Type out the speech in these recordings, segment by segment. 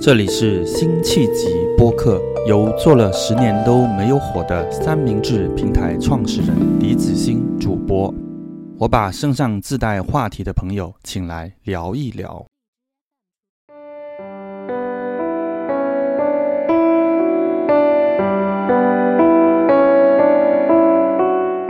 这里是辛弃疾播客，由做了十年都没有火的三明治平台创始人李子欣主播。我把身上自带话题的朋友请来聊一聊。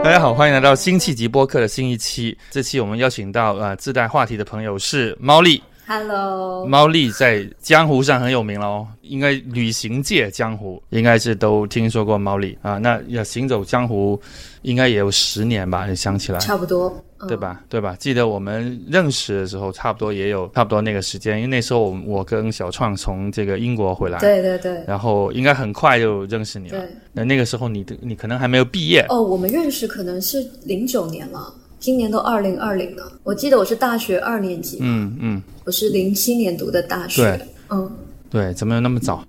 大家好，欢迎来到辛弃疾播客的新一期。这期我们邀请到呃自带话题的朋友是猫丽。Hello，猫丽在江湖上很有名喽，应该旅行界江湖应该是都听说过猫丽啊。那要行走江湖，应该也有十年吧？你想起来，差不多，嗯对？吧？对吧？记得我们认识的时候，差不多也有差不多那个时间，因为那时候我我跟小创从这个英国回来，对对对然后应该很快就认识你了。对。那那个时候你的你可能还没有毕业，哦，我们认识可能是零九年了，今年都二零二零了。我记得我是大学二年级，嗯嗯，我是零七年读的大学。对，嗯，对，怎么有那么早？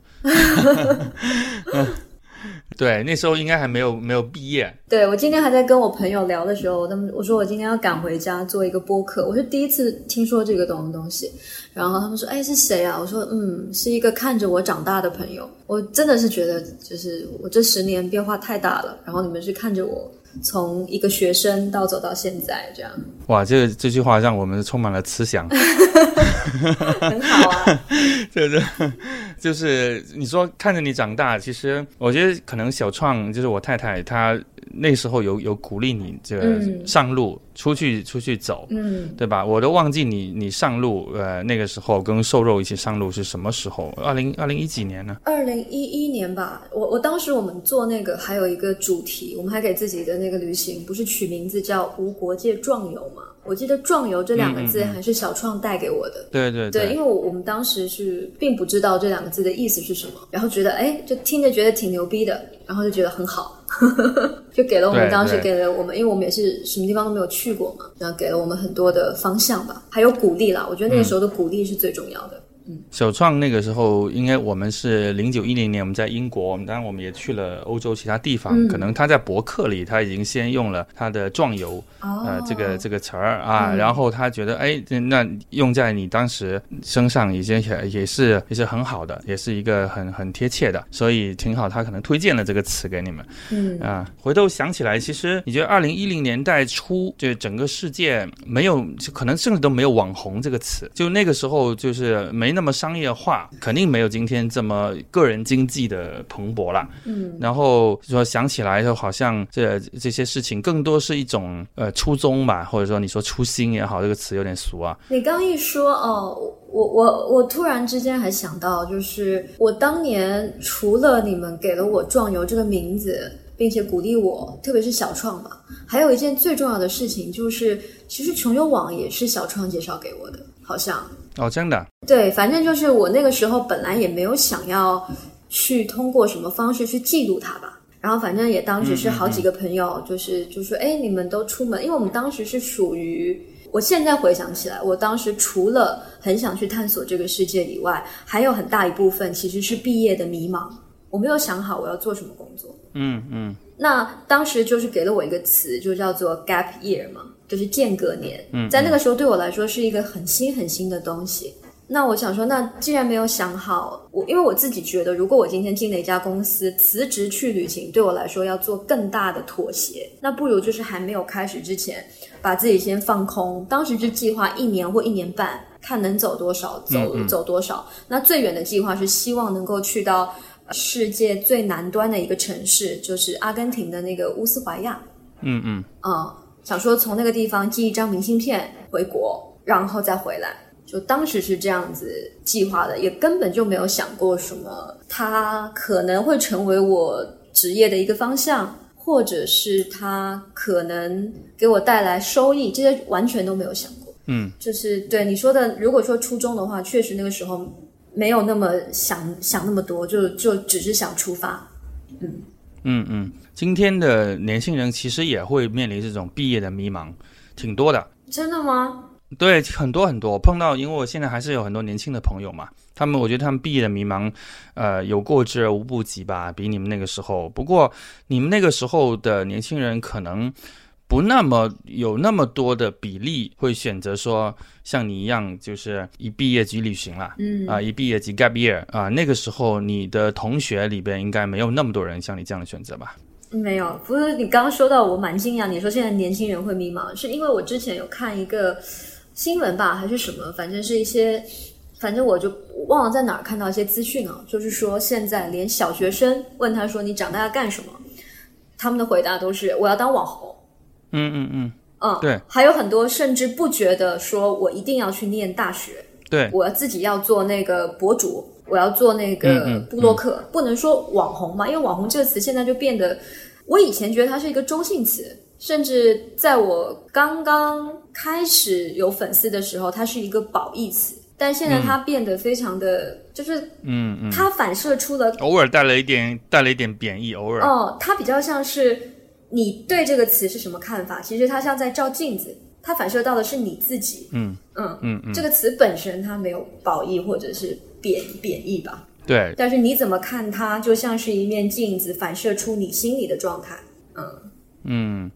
嗯 对，那时候应该还没有没有毕业，对我今天还在跟我朋友聊的时候，他们我说我今天要赶回家做一个播客，我是第一次听说这个东东西，然后他们说，哎，是谁啊？我说，嗯，是一个看着我长大的朋友。我真的是觉得，就是我这十年变化太大了，然后你们是看着我从一个学生到走到现在，这样哇，这这句话让我们充满了慈祥。很好啊。就是，就是你说看着你长大，其实我觉得可能小创就是我太太，她那时候有有鼓励你这个嗯上路、出去出去走，嗯，对吧？我都忘记你你上路呃那个时候跟瘦肉一起上路是什么时候？二零二零一几年呢？二零一一年吧，我我当时我们做那个还有一个主题，我们还给自己的那个旅行不是取名字叫“无国界壮游”吗？我记得“壮游”这两个字还是小创带给我的。对对对，因为我我们当时是并不知道这两个字的意思是什么，然后觉得哎，就听着觉得挺牛逼的，然后就觉得很好，就给了我们当时给了我们，因为我们也是什么地方都没有去过嘛，然后给了我们很多的方向吧，还有鼓励啦。我觉得那个时候的鼓励是最重要的。小创那个时候，应该我们是零九一零年，我们在英国，当然我们也去了欧洲其他地方。嗯可能他在博客里，他已经先用了他的壮游，哦，呃，这个这个词儿啊，嗯然后他觉得，哎，那用在你当时身上，已经也也是也是很好的，也是一个很很贴切的，所以挺好。他可能推荐了这个词给你们嗯啊。回头想起来，其实你觉得二零一零年代初，就整个世界没有，就可能甚至都没有网红这个词，就那个时候就是没那么商业化，肯定没有今天这么个人经济的蓬勃啦。嗯然后说想起来就好像这这些事情更多是一种呃初衷吧，或者说你说初心也好，这个词有点俗啊。你刚一说哦，我我我突然之间还想到，就是我当年除了你们给了我“壮游”这个名字，并且鼓励我，特别是小创吧，还有一件最重要的事情就是，其实穷游网也是小创介绍给我的，好像哦，真的，对，反正就是我那个时候本来也没有想要去通过什么方式去记录它吧。然后反正也当时是好几个朋友，就是就说，哎，你们都出门，因为我们当时是属于，我现在回想起来，我当时除了很想去探索这个世界以外，还有很大一部分其实是毕业的迷茫，我没有想好我要做什么工作。嗯嗯那当时就是给了我一个词，就叫做 gap year 嘛，就是间隔年。嗯，在那个时候对我来说是一个很新很新的东西。那我想说，那既然没有想好，我因为我自己觉得，如果我今天进了一家公司，辞职去旅行，对我来说要做更大的妥协，那不如就是还没有开始之前，把自己先放空。当时就计划一年或一年半，看能走多少，走走多少。那最远的计划是希望能够去到世界最南端的一个城市，就是阿根廷的那个乌斯怀亚。嗯嗯，嗯，想说从那个地方寄一张明信片回国，然后再回来。就当时是这样子计划的，也根本就没有想过什么，它可能会成为我职业的一个方向，或者是它可能给我带来收益，这些完全都没有想过。嗯，就是对你说的，如果说初衷的话，确实那个时候没有那么想想那么多，就就只是想出发。嗯嗯嗯，今天的年轻人其实也会面临这种毕业的迷茫，挺多的。真的吗？对，很多很多，我碰到，因为我现在还是有很多年轻的朋友嘛，他们我觉得他们毕业的迷茫，呃，有过之而无不及吧，比你们那个时候。不过你们那个时候的年轻人可能不那么有那么多的比例会选择说像你一样，就是一毕业即旅行了，嗯啊，一毕业即 gap year 啊，那个时候你的同学里边应该没有那么多人像你这样的选择吧？没有，不是你刚刚说到，我蛮惊讶。你说现在年轻人会迷茫，是因为我之前有看一个新闻吧，还是什么？反正是一些，反正我就忘了在哪儿看到一些资讯了，就是说现在连小学生问他说你长大要干什么，他们的回答都是我要当网红。嗯嗯嗯，嗯，对，还有很多甚至不觉得说我一定要去念大学，对，我自己要做那个博主，我要做那个布洛克，不能说网红嘛，因为网红这个词现在就变得，我以前觉得它是一个中性词，甚至在我刚刚开始有粉丝的时候，它是一个褒义词，但现在它变得非常的，就是嗯嗯，它反射出了偶尔带了一点带了一点贬义，偶尔，哦，它比较像是你对这个词是什么看法？其实它像在照镜子，它反射到的是你自己。嗯嗯嗯嗯，这个词本身它没有褒义或者是贬贬义吧，对，但是你怎么看它，就像是一面镜子，反射出你心里的状态。嗯，嗯。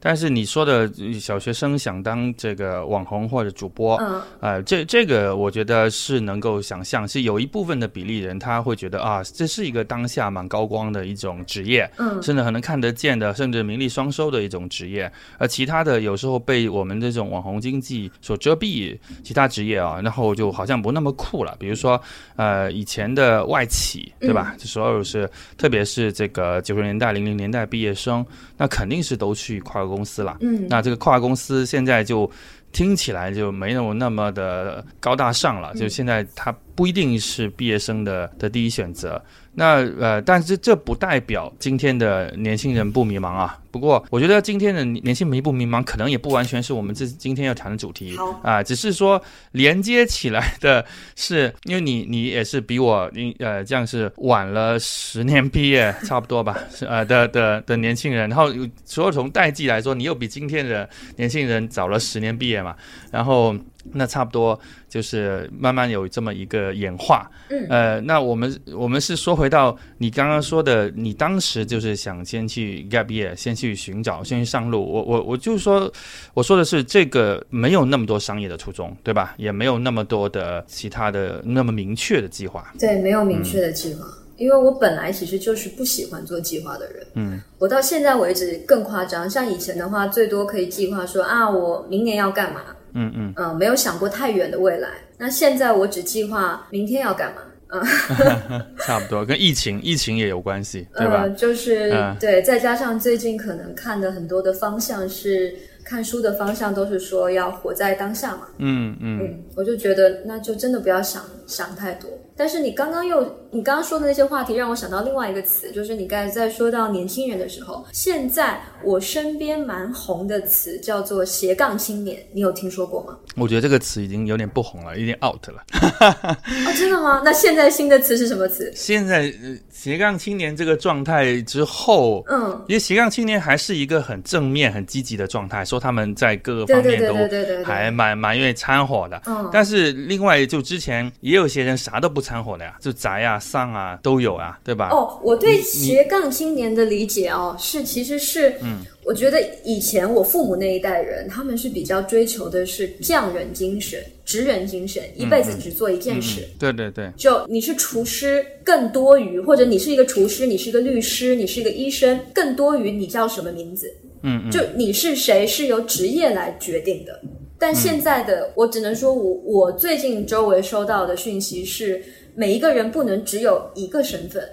但是你说的小学生想当这个网红或者主播，嗯呃，这这个我觉得是能够想象，是有一部分的比例人他会觉得啊，这是一个当下蛮高光的一种职业，嗯甚至很能看得见的，甚至名利双收的一种职业。而其他的有时候被我们这种网红经济所遮蔽，其他职业啊，然后就好像不那么酷了。比如说，呃，以前的外企，对吧？这所有是，特别是这个九十年代、零零年代毕业生，那肯定是都去跨国公司了。嗯那这个跨国公司现在就听起来就没有那么的高大上了，就现在它不一定是毕业生的的第一选择。那呃，但是这不代表今天的年轻人不迷茫啊。不过，我觉得今天的年轻迷不迷茫，可能也不完全是我们这今天要谈的主题好啊、只是说连接起来的是，因为你你也是比我你呃这样是晚了十年毕业，差不多吧，是呃的的的年轻人，然后所有从代际来说，你又比今天的年轻人早了十年毕业嘛，然后那差不多就是慢慢有这么一个演化。嗯呃，那我们我们是说回到你刚刚说的，你当时就是想先去 gap year，先去寻找，先去上路。我我我就是说，我说的是这个没有那么多商业的初衷，对吧？也没有那么多的其他的那么明确的计划。对，没有明确的计划。因为我本来其实就是不喜欢做计划的人，嗯，我到现在为止更夸张。像以前的话，最多可以计划说啊，我明年要干嘛，嗯嗯，嗯，没有想过太远的未来。那现在我只计划明天要干嘛，嗯 差不多，跟疫情疫情也有关系，对吧？呃，就是、嗯对，再加上最近可能看的很多的方向是看书的方向，都是说要活在当下嘛。嗯嗯嗯，我就觉得那就真的不要想想太多。但是你刚刚又你刚刚说的那些话题，让我想到另外一个词，就是你刚才在说到年轻人的时候，现在我身边蛮红的词叫做斜杠青年，你有听说过吗？我觉得这个词已经有点不红了，有点 out 了。哦，真的吗？那现在新的词是什么词？现在呃斜杠青年这个状态之后，嗯，因为斜杠青年还是一个很正面、很积极的状态，说他们在各个对对对方面都对对对对，还蛮蛮愿意掺和的。嗯，但是另外，就之前也有些人啥都不掺和的呀，就宅啊、丧啊都有啊，对吧？哦，我对斜杠青年的理解哦，是其实是，嗯，我觉得以前我父母那一代人，他们是比较追求的是匠人精神、职人精神，一辈子只做一件事。嗯对对对，就你是厨师更多于，或者你是一个厨师，你是一个律师，你是一个医生，更多于你叫什么名字。嗯嗯，就你是谁是由职业来决定的。但现在的、我只能说我我最近周围收到的讯息是，每一个人不能只有一个身份。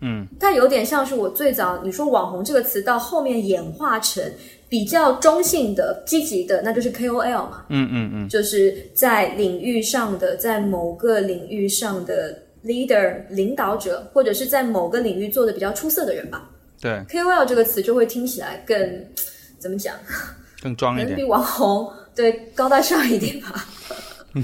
嗯，它有点像是我最早你说网红这个词到后面演化成比较中性的、积极的，那就是 KOL 嘛。嗯嗯嗯，就是在领域上的，在某个领域上的 leader 领导者，或者是在某个领域做的比较出色的人吧。对，KOL 这个词就会听起来更 怎么讲？更装一点能比。网红对高大上一点吧。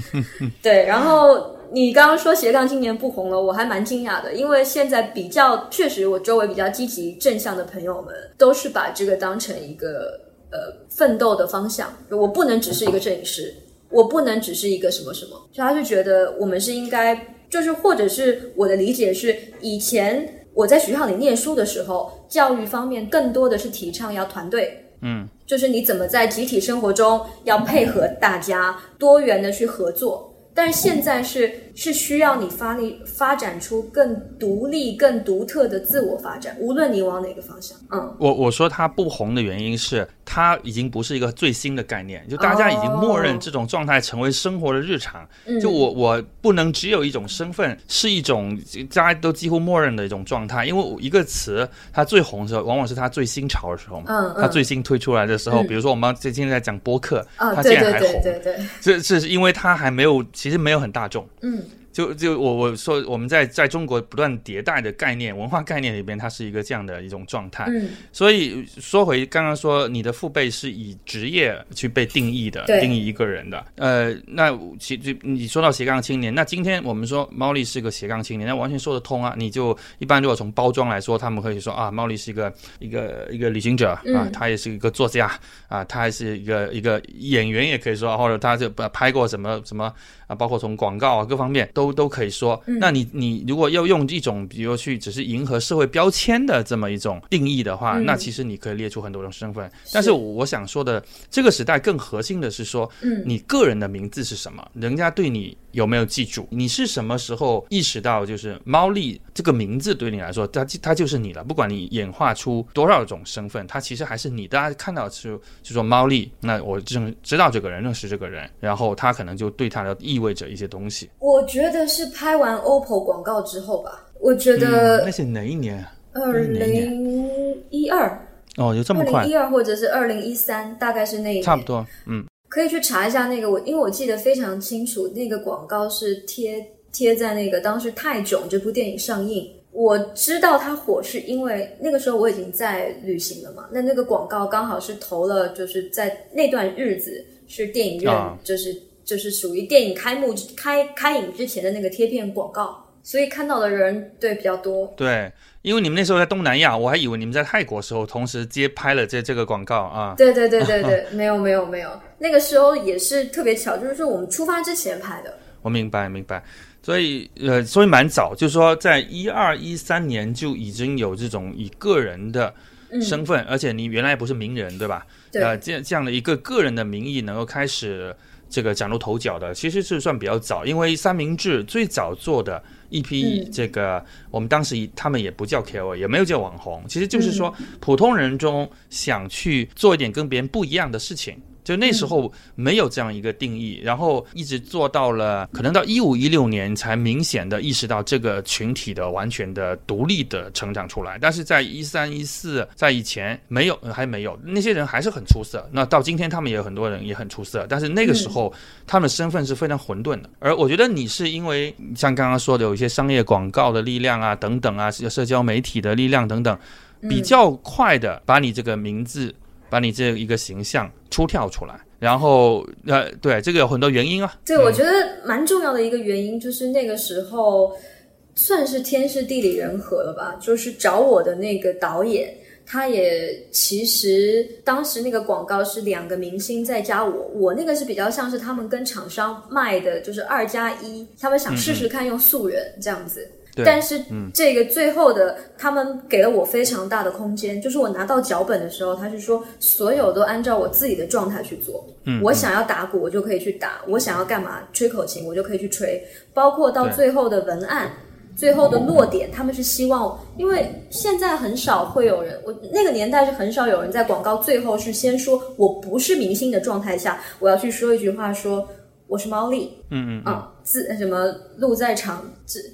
对，然后你刚刚说斜杠今年不红了，我还蛮惊讶的，因为现在比较确实，我周围比较积极正向的朋友们都是把这个当成一个呃奋斗的方向。我不能只是一个摄影师，我不能只是一个什么什么，所以他是觉得我们是应该，就是或者是我的理解是以前。我在学校里念书的时候，教育方面更多的是提倡要团队，嗯，就是你怎么在集体生活中要配合大家，多元的去合作。但是现在是是需要你发力发展出更独立、更独特的自我发展，无论你往哪个方向。嗯，我我说它不红的原因是，它已经不是一个最新的概念，就大家已经默认这种状态成为生活的日常。就我我不能只有一种身份，是一种大家都几乎默认的一种状态。因为一个词它最红的时候，往往是它最新潮的时候嘛。嗯它最新推出来的时候，比如说我们最近在讲播客，它现在还红。对对对。这这是因为它还没有。其实没有很大众，嗯。就就我我说我们在在中国不断迭代的概念文化概念里边，它是一个这样的一种状态。嗯，所以说回刚刚说你的父辈是以职业去被定义的，定义一个人的。呃，那其就你说到斜杠青年，那今天我们说猫丽是个斜杠青年，那完全说得通啊。你就一般如果从包装来说，他们可以说啊，猫丽是一个一个一个旅行者啊，他也是一个作家啊，他还是一个一个演员也可以说，或者他就拍过什么什么。啊，包括从广告啊各方面都都可以说。那你你如果要用一种，比如去只是迎合社会标签的这么一种定义的话，那其实你可以列出很多种身份。但是我想说的，这个时代更核心的是说，嗯你个人的名字是什么？人家对你有没有记住？你是什么时候意识到，就是猫丽这个名字对你来说，它它就是你了。不管你演化出多少种身份，它其实还是你。大家看到是就说猫丽，那我正知道这个人，认识这个人，然后他可能就对他的意味着一些东西。我觉得是拍完 OPPO 广告之后吧。我觉得那是哪一年？二零一二。哦，有这么快？二零一二或者是二零一三，大概是那一年。差不多，嗯。可以去查一下那个我，因为我记得非常清楚，那个广告是贴贴在那个当时《泰囧》这部电影上映。我知道它火是因为那个时候我已经在旅行了嘛。那那个广告刚好是投了，就是在那段日子是电影院，就是。就是属于电影开幕开开影之前的那个贴片广告，所以看到的人对比较多。对，因为你们那时候在东南亚，我还以为你们在泰国时候同时接拍了这这个广告啊。对对对对对，没有没有没有，那个时候也是特别巧，就是说我们出发之前拍的。我明白明白，所以呃，所以蛮早，就是说在一二一三年就已经有这种以个人的身份，而且你原来不是名人对吧？对。呃，这样这样的一个个人的名义能够开始。这个崭露头角的其实是算比较早，因为三明治最早做的一批这个，我们当时他们也不叫 KOL，也没有叫网红，其实就是说普通人中想去做一点跟别人不一样的事情。就那时候没有这样一个定义，然后一直做到了可能到一五一六年才明显的意识到这个群体的完全的独立的成长出来。但是在一三一四在以前没有还没有那些人还是很出色。那到今天他们也有很多人也很出色，但是那个时候他们的身份是非常混沌的。而我觉得你是因为像刚刚说的有一些商业广告的力量啊等等啊，社交媒体的力量等等，比较快的把你这个名字。把你这一个形象出跳出来，然后呃，对，这个有很多原因啊。对，我觉得蛮重要的一个原因就是那个时候算是天时地利人和了吧。就是找我的那个导演，他也其实当时那个广告是两个明星在加我，我那个是比较像是他们跟厂商卖的，就是二加一，他们想试试看用素人这样子。但是这个最后的，他们给了我非常大的空间。就是我拿到脚本的时候，他是说所有都按照我自己的状态去做。嗯，我想要打鼓，我就可以去打；我想要干嘛，吹口琴，我就可以去吹。包括到最后的文案，最后的落点，他们是希望，因为现在很少会有人，我那个年代是很少有人在广告最后是先说我不是明星的状态下，我要去说一句话说。我是猫丽，嗯嗯啊，字什么路在长，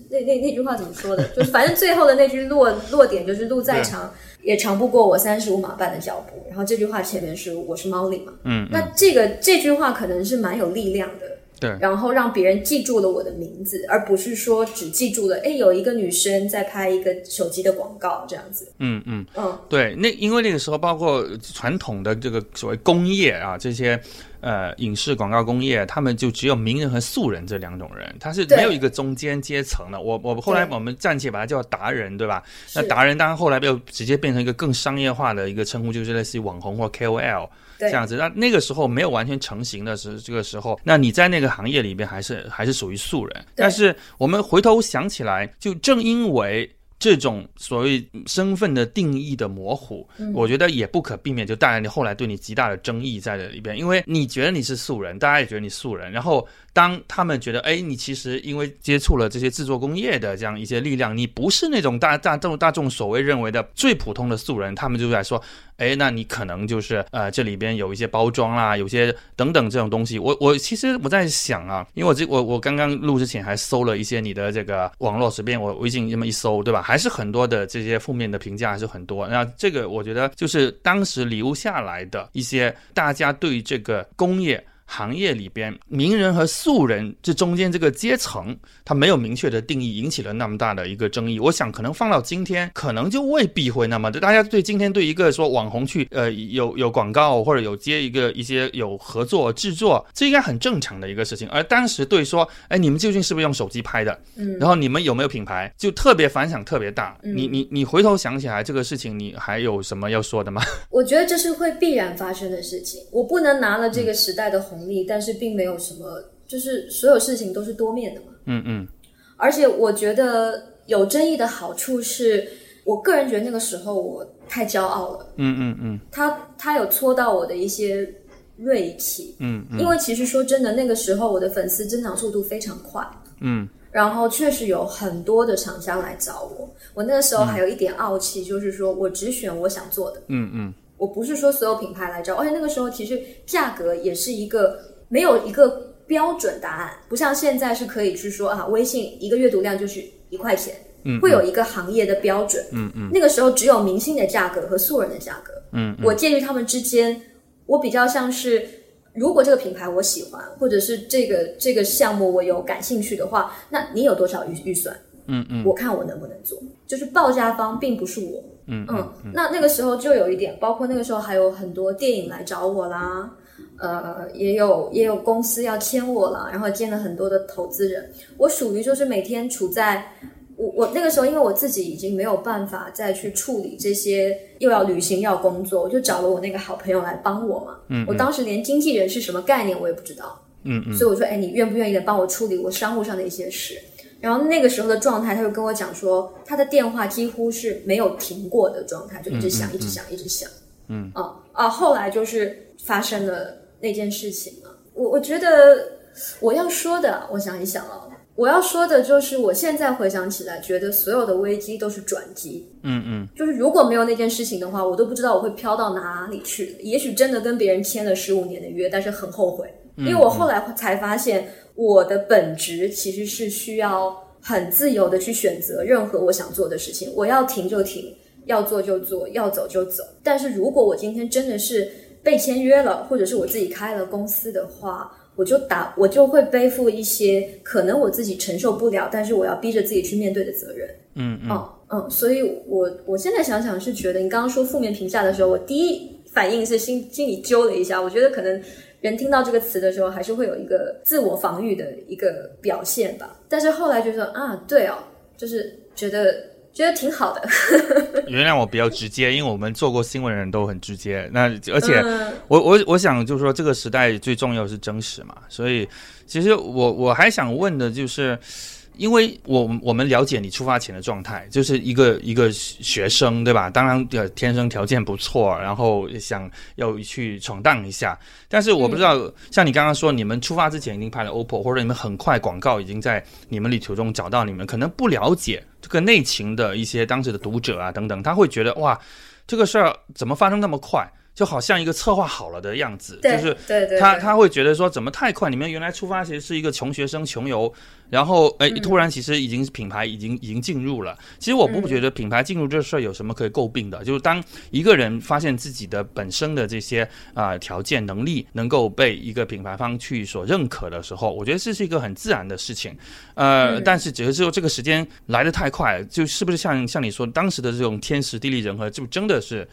那那那句话怎么说的？就是反正最后的那句落落点就是路再长也长不过我三十五码半的脚步。然后这句话前面是我是猫里嘛，嗯，那这个这句话可能是蛮有力量的，对，然后让别人记住了我的名字，而不是说只记住了哎有一个女生在拍一个手机的广告这样子，嗯嗯嗯，对，那因为那个时候包括传统的这个所谓工业啊这些。呃，影视广告工业，他们就只有名人和素人这两种人，他是没有一个中间阶层的。我我后来我们暂且把它叫达人，对吧？那达人当然后来又直接变成一个更商业化的一个称呼，就是类似于网红或 KOL 这样子。那那个时候没有完全成型的时这个时候，那你在那个行业里边还是还是属于素人。但是我们回头想起来，就正因为。这种所谓身份的定义的模糊，我觉得也不可避免就带来你后来对你极大的争议在这里边，因为你觉得你是素人，大家也觉得你素人，然后当他们觉得哎，你其实因为接触了这些制作工业的这样一些力量，你不是那种大大众大众所谓认为的最普通的素人，他们就在说。哎，那你可能就是呃，这里边有一些包装啦，有些等等这种东西。我我其实我在想啊，因为我这我我刚刚录之前还搜了一些你的这个网络，随便我微信这么一搜，对吧？还是很多的这些负面的评价还是很多。那这个我觉得就是当时留下来的一些大家对这个工业。行业里边，名人和素人这中间这个阶层，他没有明确的定义，引起了那么大的一个争议。我想，可能放到今天，可能就未必会那么。大家对今天对一个说网红去呃有有广告或者有接一个一些有合作制作，这应该很正常的一个事情。而当时对说，哎，你们究竟是不是用手机拍的？嗯，然后你们有没有品牌，就特别反响特别大。你你你回头想起来这个事情，你还有什么要说的吗？我觉得这是会必然发生的事情。我不能拿了这个时代的红。力，但是并没有什么，就是所有事情都是多面的嘛。嗯嗯。而且我觉得有争议的好处是，我个人觉得那个时候我太骄傲了。嗯嗯嗯。他他有戳到我的一些锐气。嗯嗯。因为其实说真的，那个时候我的粉丝增长速度非常快。嗯。然后确实有很多的厂商来找我，我那个时候还有一点傲气，就是说我只选我想做的。嗯嗯。我不是说所有品牌来找，而且那个时候其实价格也是一个没有一个标准答案，不像现在是可以去说啊，微信一个阅读量就是一块钱，嗯，会有一个行业的标准，嗯嗯，那个时候只有明星的价格和素人的价格，嗯，我介于他们之间，我比较像是，如果这个品牌我喜欢，或者是这个这个项目我有感兴趣的话，那你有多少预预算？嗯嗯，我看我能不能做，就是报价方并不是我。嗯嗯，那那个时候就有一点，包括那个时候还有很多电影来找我啦，呃，也有也有公司要签我啦，然后见了很多的投资人。我属于就是每天处在我我那个时候，因为我自己已经没有办法再去处理这些，又要旅行要工作，我就找了我那个好朋友来帮我嘛。嗯，我当时连经纪人是什么概念我也不知道。嗯嗯，所以我说，哎，你愿不愿意来帮我处理我商务上的一些事？然后那个时候的状态，他就跟我讲说，他的电话几乎是没有停过的状态，就一直响，一直响，一直响。嗯啊啊！后来就是发生了那件事情了。我我觉得我要说的，我想一想啊，我要说的就是，我现在回想起来，觉得所有的危机都是转机。嗯嗯，就是如果没有那件事情的话，我都不知道我会飘到哪里去。也许真的跟别人签了十五年的约，但是很后悔，因为我后来才发现。我的本职其实是需要很自由的去选择任何我想做的事情，我要停就停，要做就做，要走就走。但是如果我今天真的是被签约了，或者是我自己开了公司的话，我就打我就会背负一些可能我自己承受不了，但是我要逼着自己去面对的责任。嗯嗯嗯，所以我我现在想想是觉得，你刚刚说负面评价的时候，我第一反应是心心里揪了一下，我觉得可能。人听到这个词的时候，还是会有一个自我防御的一个表现吧。但是后来就说啊，对哦，就是觉得觉得挺好的。原谅我比较直接，因为我们做过新闻的人都很直接。那而且我我我想就是说，这个时代最重要是真实嘛。所以其实我我还想问的就是。因为我我们了解你出发前的状态，就是一个一个学生，对吧？当然，呃，天生条件不错，然后想要去闯荡一下。但是我不知道，像你刚刚说，你们出发之前已经拍了 OPPO，或者你们很快广告已经在你们旅途中找到你们，可能不了解这个内情的一些当时的读者啊等等，他会觉得哇，这个事儿怎么发生那么快？就好像一个策划好了的样子，就是他他会觉得说怎么太快？你们原来出发其实是一个穷学生穷游，然后哎突然其实已经品牌已经已经进入了。其实我不觉得品牌进入这事儿有什么可以诟病的，就是当一个人发现自己的本身的这些啊条件能力能够被一个品牌方去所认可的时候，我觉得这是一个很自然的事情。呃，但是只是说这个时间来的太快，就是不是像像你说当时的这种天时地利人和，就真的是。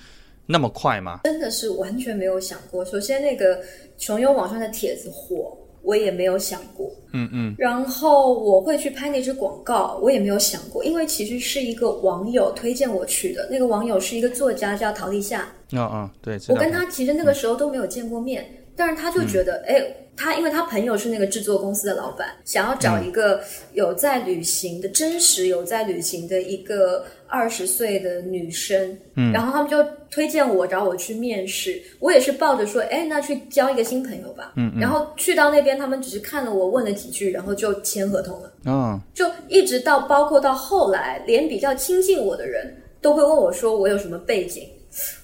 那么快吗？真的是完全没有想过。首先，那个穷游网上的帖子火，我也没有想过。嗯嗯。然后我会去拍那支广告，我也没有想过，因为其实是一个网友推荐我去的。那个网友是一个作家，叫陶立夏。嗯嗯，对。我跟他其实那个时候都没有见过面，但是他就觉得，哎、他因为他朋友是那个制作公司的老板，想要找一个有在旅行的、真实有在旅行的一个二十岁的女生，嗯，然后他们就推荐我找我去面试，我也是抱着说，哎，那去交一个新朋友吧，嗯然后去到那边，他们只是看了我问了几句，然后就签合同了。嗯，就一直到包括到后来，连比较亲近我的人都会问我说我有什么背景。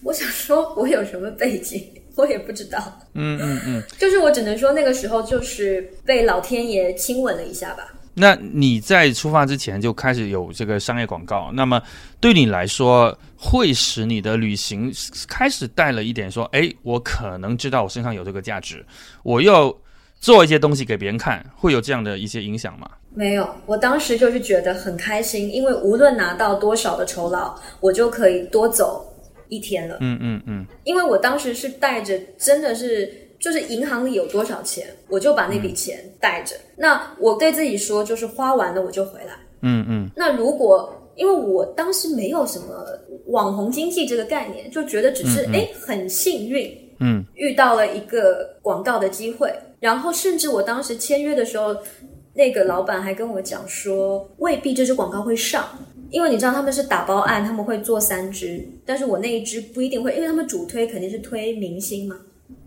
我想说我有什么背景，我也不知道。嗯嗯嗯。就是我只能说那个时候就是被老天爷亲吻了一下吧。那你在出发之前就开始有这个商业广告，那么对你来说，会使你的旅行开始带了一点说，哎，我可能知道我身上有这个价值，我要做一些东西给别人看，会有这样的一些影响吗？没有，我当时就是觉得很开心，因为无论拿到多少的酬劳，我就可以多走一天了。嗯嗯嗯因为我当时是带着，真的是就是银行里有多少钱，我就把那笔钱带着。那我对自己说，就是花完了我就回来。嗯嗯那如果因为我当时没有什么网红经济这个概念，就觉得只是哎、诶很幸运，嗯，遇到了一个广告的机会，然后甚至我当时签约的时候，那个老板还跟我讲说，未必这支广告会上。因为你知道他们是打包案，他们会做三支，但是我那一支不一定会，因为他们主推肯定是推明星嘛。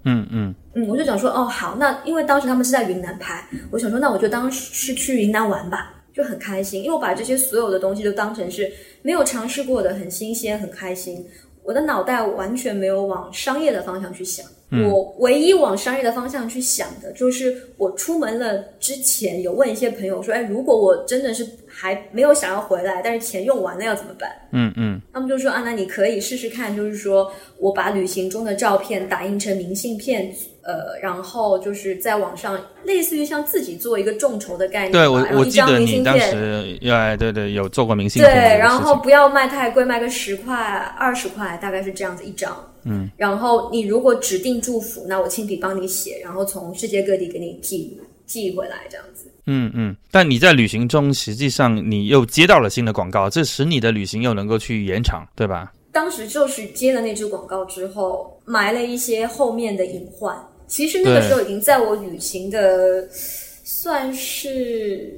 嗯嗯。嗯，我就想说，哦，好，那因为当时他们是在云南拍，我想说，那我就当是去云南玩吧，就很开心，因为我把这些所有的东西都当成是没有尝试过的，很新鲜，很开心。我的脑袋完全没有往商业的方向去想，我唯一往商业的方向去想的就是我出门了之前有问一些朋友说，哎，如果我真的是还没有想要回来，但是钱用完了要怎么办？嗯嗯他们就说啊，那你可以试试看，就是说我把旅行中的照片打印成明信片，呃，然后就是在网上类似于像自己做一个众筹的概念，对我我记得张明信你当片。时，哎对对，有做过明信片对，然后不要卖太贵，卖个十块、二十块，大概是这样子一张。嗯，然后你如果指定祝福，那我亲笔帮你写，然后从世界各地给你寄寄回来，这样子。嗯嗯，但你在旅行中，实际上你又接到了新的广告，这使你的旅行又能够去延长，对吧？当时就是接了那支广告之后，埋了一些后面的隐患。其实那个时候已经在我旅行的算是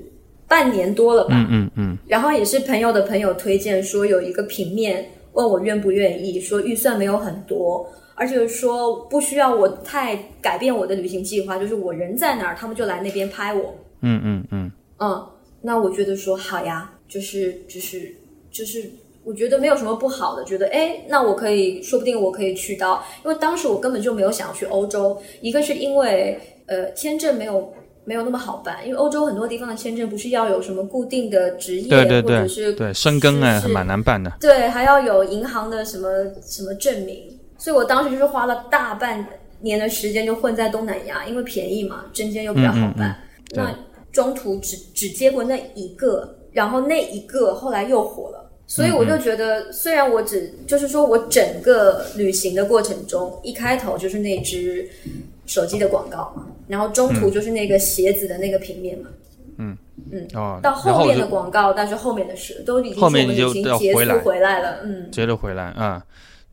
半年多了吧。嗯嗯嗯然后也是朋友的朋友推荐说有一个平面，问我愿不愿意，说预算没有很多，而且说不需要我太改变我的旅行计划，就是我人在哪儿，他们就来那边拍我。嗯嗯嗯嗯，那我觉得说好呀，就是就是就是，我觉得没有什么不好的，觉得哎，那我可以，说不定我可以去到，因为当时我根本就没有想要去欧洲，一个是因为呃签证没有。没有那么好办，因为欧洲很多地方的签证不是要有什么固定的职业，对对对或者是对，深耕哎，蛮难办的。对，还要有银行的什么什么证明，所以我当时就是花了大半年的时间就混在东南亚，因为便宜嘛，证件又比较好办。对那中途只只接过那一个，然后那一个后来又火了。所以我就觉得，虽然我只就是说我整个旅行的过程中，一开头就是那只手机的广告嘛，然后中途就是那个鞋子的那个平面嘛，哦，到后后面的广告，但是后面的事都已经是后面我们你就已经结束回来。回来了，嗯。接着回来啊、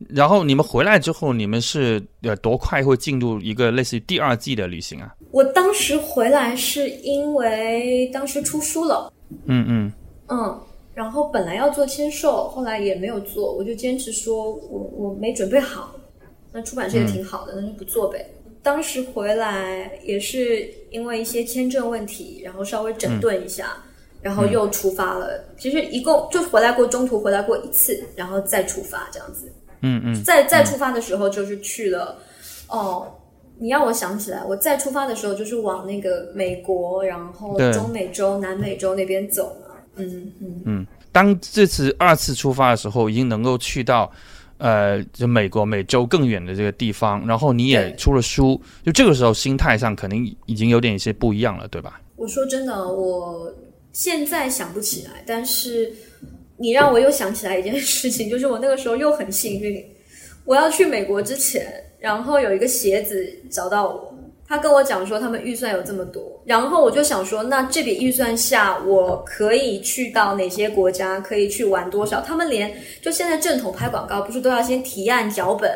然后你们回来之后，你们是呃多快会进入一个类似于第二季的旅行啊？我当时回来是因为当时出书了，嗯嗯嗯，然后本来要做签售，后来也没有做，我就坚持说我我没准备好。那出版社也挺好的，那就不做呗。当时回来也是因为一些签证问题，然后稍微整顿一下，然后又出发了。其实一共就回来过，中途回来过一次，然后再出发这样子。嗯嗯再再出发的时候就是去了，哦，你让我想起来，我再出发的时候就是往那个美国，然后中美洲、南美洲那边走嘛。嗯嗯，嗯。当这次二次出发的时候，已经能够去到呃，就美国、美洲更远的这个地方，然后你也出了书，就这个时候心态上肯定已经有点一些不一样了，对吧？我说真的，我现在想不起来，但是你让我又想起来一件事情，就是我那个时候又很幸运，我要去美国之前，然后有一个鞋子找到我。他跟我讲说他们预算有这么多，然后我就想说，那这笔预算下我可以去到哪些国家，可以去玩多少？他们连就现在正统拍广告不是都要先提案脚本，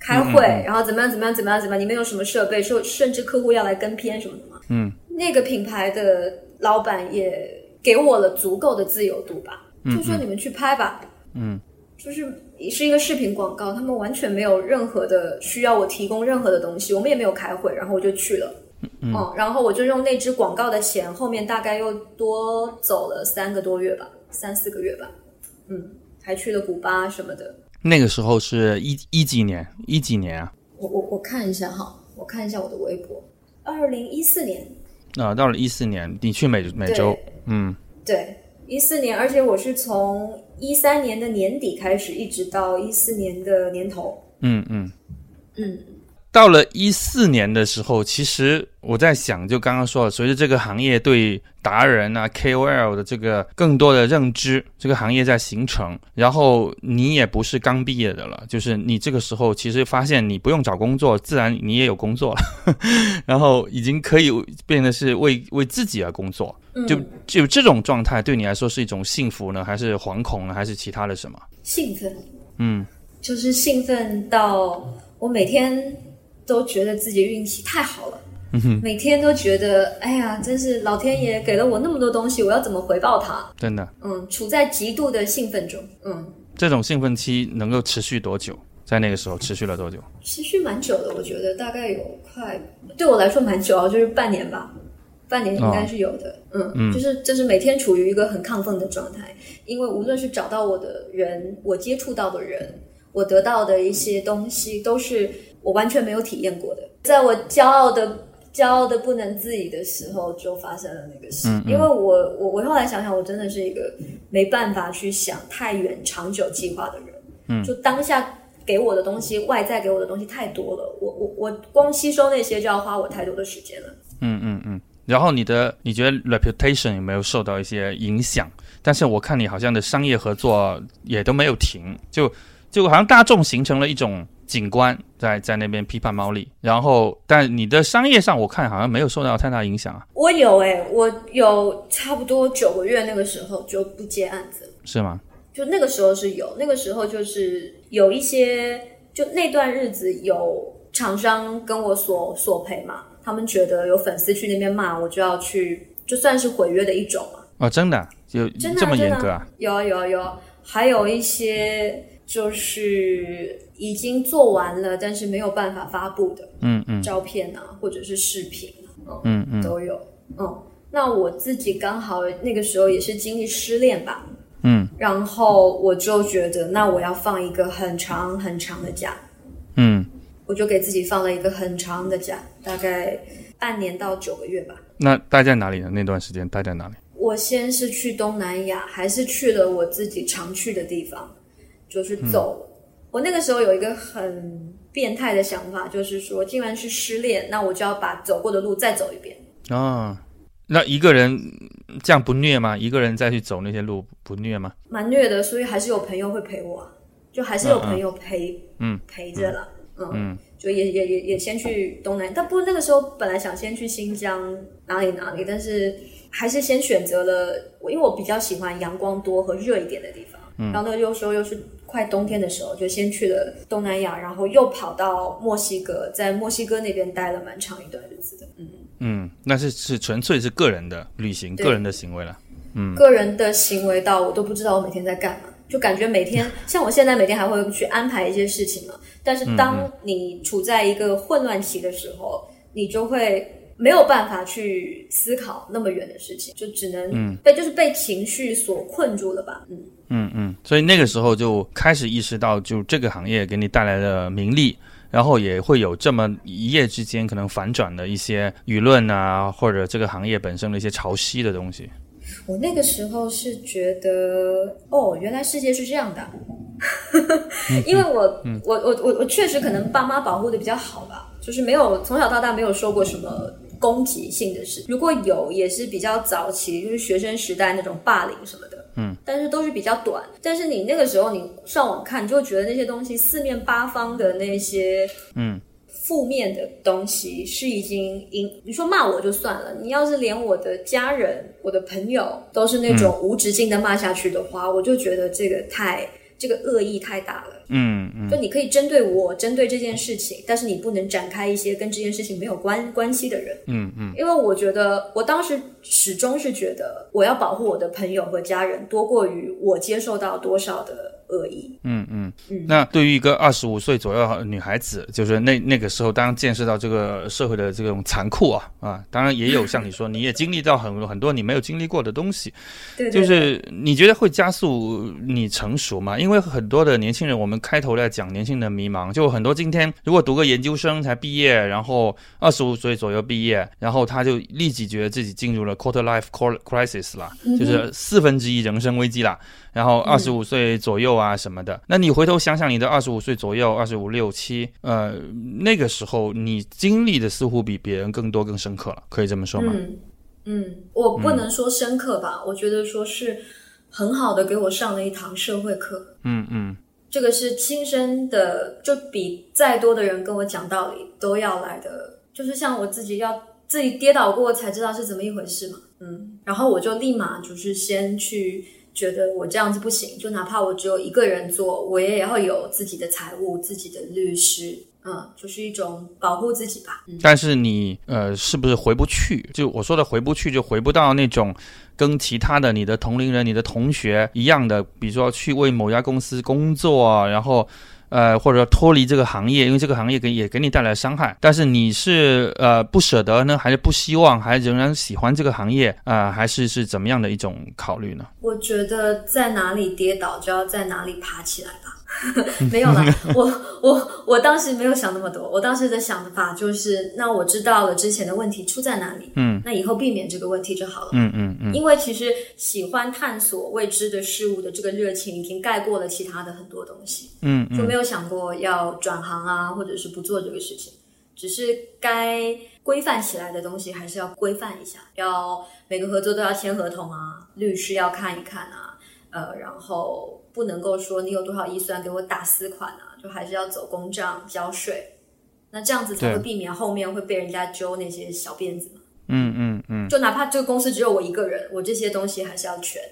开会，然后怎么样怎么样怎么样怎么样，你们有什么设备，说甚至客户要来跟片什么的吗。嗯，那个品牌的老板也给我了足够的自由度吧，就说你们去拍吧。嗯，就是是一个视频广告，他们完全没有任何的需要我提供任何的东西，我们也没有开会，然后我就去了。嗯，然后我就用那支广告的钱，后面大概又多走了三个多月吧，三四个月吧。嗯，还去了古巴什么的。那个时候是一一几年？一几年啊？我我我看一下哈，我看一下我的微博，二零一四年。啊，到了一四年，你去美美洲？嗯，对，一四年，而且我是从一三年的年底开始，一直到一四年的年头。嗯嗯嗯。到了一四年的时候，其实我在想，就刚刚说了，随着这个行业对达人啊 KOL 的这个更多的认知，这个行业在形成，然后你也不是刚毕业的了，就是你这个时候其实发现你不用找工作，自然你也有工作了，然后已经可以变得是为为自己而工作，就就这种状态对你来说是一种幸福呢，还是惶恐呢，还是其他的什么？兴奋，嗯，就是兴奋到我每天。都觉得自己运气太好了，每天都觉得，哎呀，真是老天爷给了我那么多东西，我要怎么回报他？真的，嗯，处在极度的兴奋中，嗯，这种兴奋期能够持续多久？在那个时候持续了多久？持续蛮久的，我觉得大概有快，对我来说蛮久啊，就是半年吧，半年应该是有的，嗯嗯，就是就是每天处于一个很亢奋的状态，因为无论是找到我的人，我接触到的人，我得到的一些东西都是。我完全没有体验过的，在我骄傲的、骄傲的不能自已的时候，就发生了那个事。因为我、我、我后来想想，我真的是一个没办法去想太远、长久计划的人。嗯，就当下给我的东西，外在给我的东西太多了，我、我、我光吸收那些就要花我太多的时间了。嗯嗯嗯。然后你的，你觉得 reputation 有没有受到一些影响？但是我看你好像的商业合作也都没有停，就就好像大众形成了一种。景观在在那边批判猫腻，然后但你的商业上我看好像没有受到太大影响啊。我有哎，我有差不多九个月那个时候就不接案子了，是吗？就那个时候是有，那个时候就是有一些，就那段日子有厂商跟我索索赔嘛，他们觉得有粉丝去那边骂我，就要去，就算是毁约的一种嘛。哦，真的有这么严格啊？有啊有啊有，还有一些就是。已经做完了，但是没有办法发布的，嗯嗯，照片啊，或者是视频啊，嗯嗯，都有，嗯。那我自己刚好那个时候也是经历失恋吧，嗯，然后我就觉得，那我要放一个很长很长的假，嗯，我就给自己放了一个很长的假，大概半年到九个月吧。那待在哪里呢？那段时间待在哪里？我先是去东南亚，还是去了我自己常去的地方，就是走。我那个时候有一个很变态的想法，就是说，既然是失恋，那我就要把走过的路再走一遍。啊，那一个人这样不虐吗？一个人再去走那些路不虐吗？蛮虐的，所以还是有朋友会陪我，就还是有朋友陪，嗯，陪着了，嗯，就也也也也先去东南，但不那个时候本来想先去新疆哪里哪里，但是还是先选择了我，因为我比较喜欢阳光多和热一点的地方，然后那个时候又是。快冬天的时候，就先去了东南亚，然后又跑到墨西哥，在墨西哥那边待了蛮长一段日子的。嗯嗯，那是是纯粹是个人的旅行，个人的行为了。嗯，个人的行为到我都不知道我每天在干嘛，就感觉每天 像我现在每天还会去安排一些事情嘛。但是当你处在一个混乱期的时候，你就会没有办法去思考那么远的事情，就只能被就是被情绪所困住了吧。嗯。嗯嗯，所以那个时候就开始意识到，就这个行业给你带来的名利，然后也会有这么一夜之间可能反转的一些舆论啊，或者这个行业本身的一些潮汐的东西。我那个时候是觉得，哦，原来世界是这样的，因为我我我我我确实可能爸妈保护的比较好吧，就是没有从小到大没有说过什么攻击性的事，如果有也是比较早期，就是学生时代那种霸凌什么的。嗯，但是都是比较短。但是你那个时候你上网看，你就会觉得那些东西四面八方的那些嗯负面的东西是已经影。你说骂我就算了，你要是连我的家人、我的朋友都是那种无止境的骂下去的话，我就觉得这个太。这个恶意太大了。嗯嗯，就你可以针对我，针对这件事情，但是你不能展开一些跟这件事情没有关关系的人。嗯嗯，因为我觉得，我当时始终是觉得，我要保护我的朋友和家人，多过于我接受到多少的。恶意，嗯嗯嗯。那对于一个二十五岁左右的女孩子，就是那那个时候，当见识到这个社会的这种残酷啊啊，当然也有像你说，你也经历到很多很多你没有经历过的东西。对，就是你觉得会加速你成熟吗？因为很多的年轻人，我们开头在讲年轻人迷茫，就很多今天如果读个研究生才毕业，然后二十五岁左右毕业，然后他就立即觉得自己进入了 quarter life crisis 了，就是四分之一人生危机了。然后二十五岁左右啊什么的，那你回头想想你的二十五岁左右，二十五六七，呃，那个时候你经历的似乎比别人更多更深刻了，可以这么说吗？嗯嗯，我不能说深刻吧，我觉得说是很好的给我上了一堂社会课。嗯嗯，这个是亲身的，就比再多的人跟我讲道理都要来的，就是像我自己要自己跌倒过才知道是怎么一回事嘛。嗯，然后我就立马就是先去。觉得我这样子不行，就哪怕我只有一个人做，我也要有自己的财务、自己的律师，嗯，就是一种保护自己吧。但是你呃，是不是回不去？就我说的回不去，就回不到那种跟其他的你的同龄人、你的同学一样的，比如说去为某家公司工作，然后。呃，或者说脱离这个行业，因为这个行业给也给你带来伤害，但是你是呃不舍得呢，还是不希望，还仍然喜欢这个行业啊，还是是怎么样的一种考虑呢？我觉得在哪里跌倒就要在哪里爬起来吧。没有了，我我我当时没有想那么多，我当时的想法就是，那我知道了之前的问题出在哪里，嗯，那以后避免这个问题就好了，嗯嗯嗯，因为其实喜欢探索未知的事物的这个热情，已经盖过了其他的很多东西，嗯，就没有想过要转行啊，或者是不做这个事情，只是该规范起来的东西还是要规范一下，要每个合作都要签合同啊，律师要看一看啊，呃，然后。不能够说你有多少预算给我打私款啊，就还是要走公账交税，那这样子才会避免后面会被人家揪那些小辫子嘛。嗯嗯嗯。就哪怕这个公司只有我一个人，我这些东西还是要全。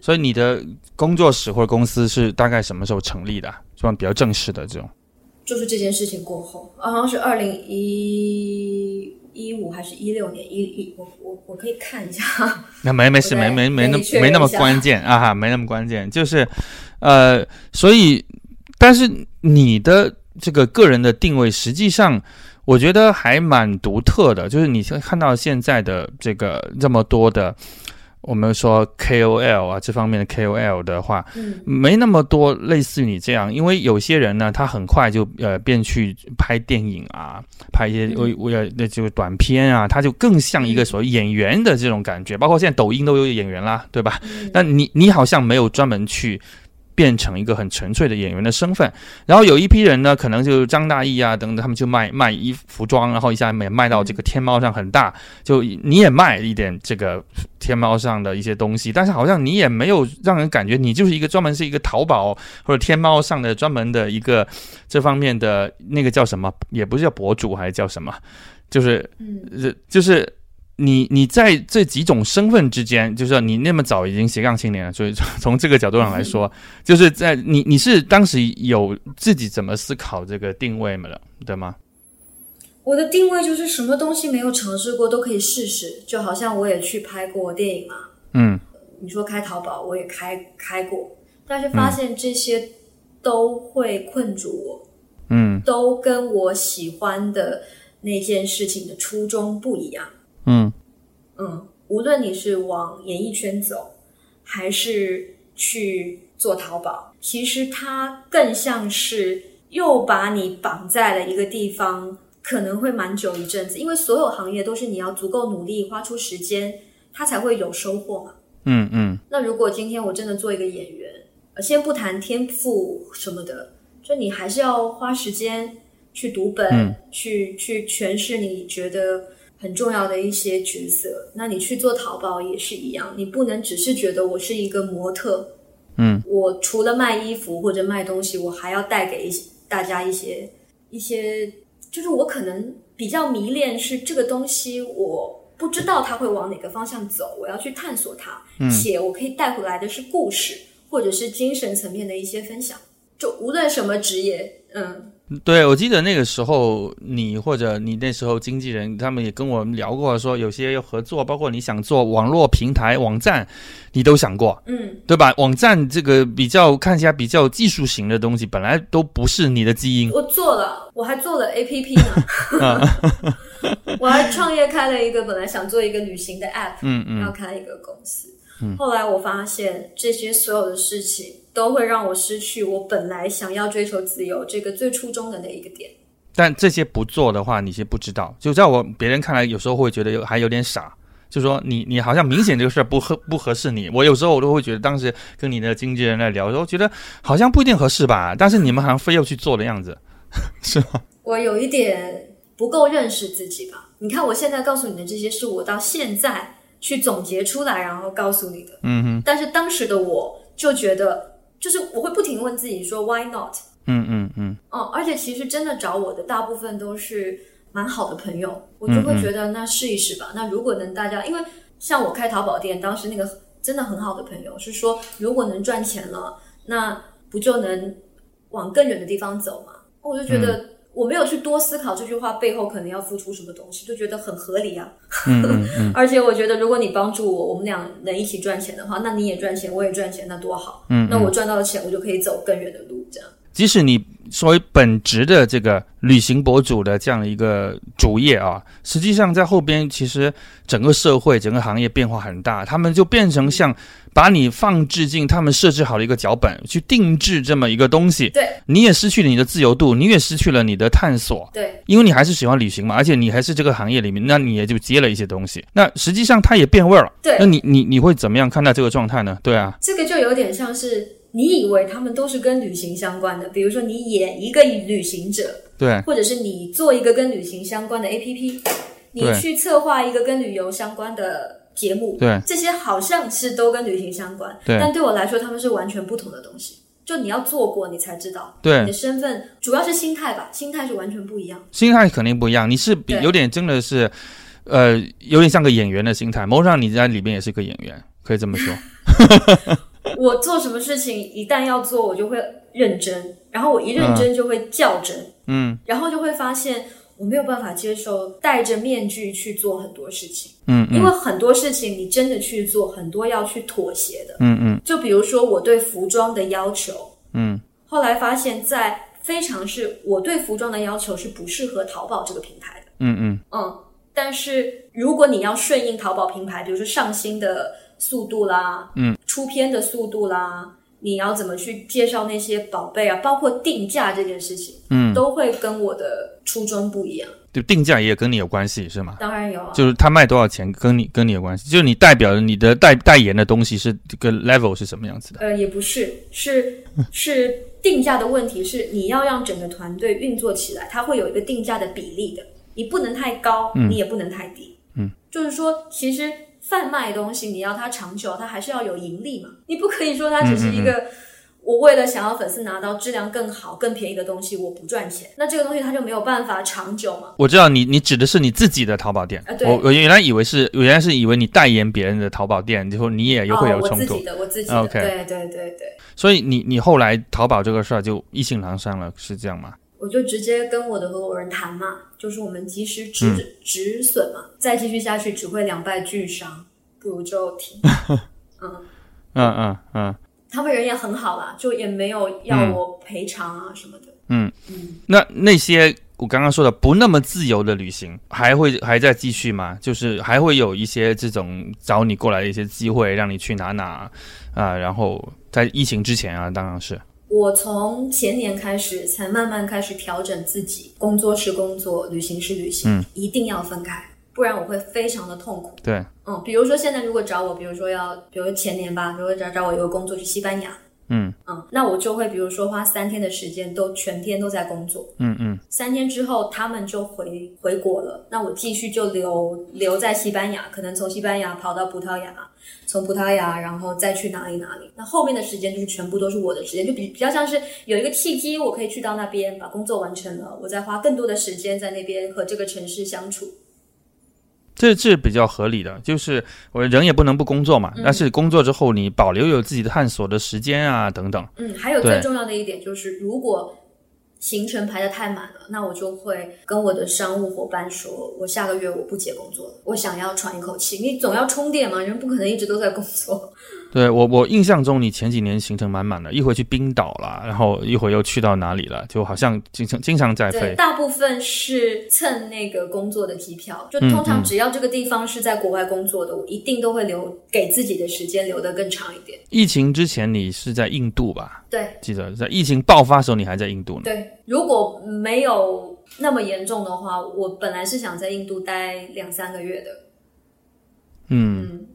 所以你的工作室或者公司是大概什么时候成立的？算比较正式的这种。就是这件事情过后，好像是二零一一五还是一六年？一一我我我可以看一下。那没没事，没没没那没那么关键啊哈，没那么关键，就是。呃，所以，但是你的这个个人的定位，实际上我觉得还蛮独特的。就是你看到现在的这个这么多的，我们说 KOL 啊这方面的 KOL 的话，嗯，没那么多类似于你这样。因为有些人呢，他很快就呃便去拍电影啊，拍一些为为了那就短片啊，他就更像一个所谓演员的这种感觉。包括现在抖音都有演员啦，对吧？那你你好像没有专门去。变成一个很纯粹的演员的身份，然后有一批人呢，可能就是张大奕啊等等，他们就卖卖衣服装，然后一下卖卖到这个天猫上很大，就你也卖一点这个天猫上的一些东西，但是好像你也没有让人感觉你就是一个专门是一个淘宝或者天猫上的专门的一个这方面的那个叫什么，也不是叫博主还是叫什么，就是嗯，就是。你你在这几种身份之间，就是你那么早已经斜杠青年了，所以从 这个角度上来说，就是在你你是当时有自己怎么思考这个定位嘛的，对吗？我的定位就是什么东西没有尝试过都可以试试，就好像我也去拍过电影嘛，嗯，你说开淘宝我也开开过，但是发现这些都会困住我，嗯，都跟我喜欢的那件事情的初衷不一样。嗯嗯，无论你是往演艺圈走，还是去做淘宝，其实它更像是又把你绑在了一个地方，可能会蛮久一阵子。因为所有行业都是你要足够努力，花出时间，它才会有收获嘛。嗯嗯。那如果今天我真的做一个演员，先不谈天赋什么的，就你还是要花时间去读本，去去诠释你觉得。很重要的一些角色，那你去做淘宝也是一样，你不能只是觉得我是一个模特，嗯，我除了卖衣服或者卖东西，我还要带给一些大家一些一些，就是我可能比较迷恋是这个东西，我不知道它会往哪个方向走，我要去探索它，嗯且我可以带回来的是故事，或者是精神层面的一些分享。就无论什么职业，嗯，对，我记得那个时候你或者你那时候经纪人他们也跟我们聊过，说有些要合作，包括你想做网络平台网站，你都想过，嗯，对吧？网站这个比较看起来比较技术型的东西，本来都不是你的基因。我做了，我还做了 A P P 呢，我还创业开了一个本来想做一个旅行的 App，嗯嗯要开一个公司，后来我发现这些所有的事情都会让我失去我本来想要追求自由这个最初衷的那一个点。但这些不做的话，你是不知道。就在我别人看来，有时候会觉得有还有点傻，就说你你好像明显这个事儿不合不合适你。我有时候我都会觉得，当时跟你的经纪人来聊的时候，觉得好像不一定合适吧。但是你们好像非要去做的样子，是吗？我有一点不够认识自己吧？你看，我现在告诉你的这些，是我到现在去总结出来，然后告诉你的。嗯哼，但是当时的我就觉得，就是我会不停问自己说，Why not？嗯嗯嗯哦，而且其实真的找我的大部分都是蛮好的朋友，我就会觉得那试一试吧。那如果能大家，因为像我开淘宝店，当时那个真的很好的朋友是说，如果能赚钱了，那不就能往更远的地方走嘛？我就觉得我没有去多思考这句话背后可能要付出什么东西，就觉得很合理啊。嗯嗯嗯 而且我觉得，如果你帮助我，我们俩能一起赚钱的话，那你也赚钱，我也赚钱，那多好。嗯，那我赚到的钱，我就可以走更远的路，这样。即使你作为本职的这个旅行博主的这样的一个主业啊，实际上在后边其实整个社会、整个行业变化很大，他们就变成像把你放置进他们设置好的一个脚本去定制这么一个东西，对你也失去了你的自由度，你也失去了你的探索。对，因为你还是喜欢旅行嘛，而且你还是这个行业里面，那你也就接了一些东西。那实际上它也变味儿了。对那你你你会怎么样看待这个状态呢？对啊，这个就有点像是你以为他们都是跟旅行相关的，比如说你演一个旅行者，对或者是你做一个跟旅行相关的 APP，你去策划一个跟旅游相关的节目，对这些好像是都跟旅行相关，对但对我来说，他们是完全不同的东西。就你要做过，你才知道，对你的身份主要是心态吧，心态是完全不一样。心态肯定不一样。你是比有点真的是，呃，有点像个演员的心态。某种上你在里边也是个演员，可以这么说。我做什么事情一旦要做，我就会认真，然后我一认真就会较真，嗯然后就会发现我没有办法接受戴着面具去做很多事情，嗯嗯因为很多事情你真的去做，很多要去妥协的。嗯嗯就比如说我对服装的要求，嗯后来发现，在非常是我对服装的要求是不适合淘宝这个平台的。嗯嗯嗯，但是如果你要顺应淘宝平台，比如说上新的速度啦，嗯，出片的速度啦，你要怎么去介绍那些宝贝啊，包括定价这件事情，嗯，都会跟我的初衷不一样。就定价也跟你有关系是吗？当然有啊，就是他卖多少钱跟你跟你有关系，就是你代表的你的代代言的东西是这个 level 是什么样子的？呃，也不是，是是定价的问题，是你要让整个团队运作起来，它会有一个定价的比例的，你不能太高，你也不能太低。嗯，就是说，其实贩卖东西，你要它长久，它还是要有盈利嘛，你不可以说它只是一个。我为了想要粉丝拿到质量更好、更便宜的东西，我不赚钱，那这个东西它就没有办法长久嘛。我知道你你指的是你自己的淘宝店，啊对我我原来以为是我原来是以为你代言别人的淘宝店，之后你也又会有哦、冲突，我自己的，我自己的 OK 对对对对。所以你你后来淘宝这个事儿就意兴阑珊了，是这样吗？我就直接跟我的合伙人谈嘛，就是我们及时止、嗯止损嘛，再继续下去只会两败俱伤，不如就停。嗯，嗯嗯嗯他们人也很好啦，就也没有要我赔偿啊什么的。嗯，那那些我刚刚说的不那么自由的旅行，还会还在继续吗？就是还会有一些这种找你过来的一些机会，让你去哪哪啊、然后在疫情之前啊，当然是，我从前年开始才慢慢开始调整自己，工作是工作，旅行是旅行，嗯一定要分开，不然我会非常的痛苦。对，嗯，比如说现在如果找我，比如说要，比如说前年吧，如果找找我有个工作去西班牙，嗯。嗯，那我就会比如说花三天的时间都全天都在工作，嗯嗯。三天之后他们就回回国了，那我继续就留留在西班牙，可能从西班牙跑到葡萄牙，从葡萄牙然后再去哪里哪里，那后面的时间就是全部都是我的时间，就比比较像是有一个契机，我可以去到那边把工作完成了，我再花更多的时间在那边和这个城市相处。这是比较合理的，就是我人也不能不工作嘛，但是工作之后你保留有自己的探索的时间啊，等等。嗯，还有最重要的一点就是，如果行程排的太满了，那我就会跟我的商务伙伴说，我下个月我不接工作了，我想要喘一口气。你总要充电嘛，人不可能一直都在工作。对我，我印象中你前几年行程满满的，一会去冰岛了，然后一会又去到哪里了，就好像经常经常在飞。大部分是蹭那个工作的机票，就通常只要这个地方是在国外工作的，我一定都会留给自己的时间留得更长一点。疫情之前你是在印度吧？对，记得在疫情爆发的时候你还在印度呢。对，如果没有那么严重的话，我本来是想在印度待两三个月的。嗯。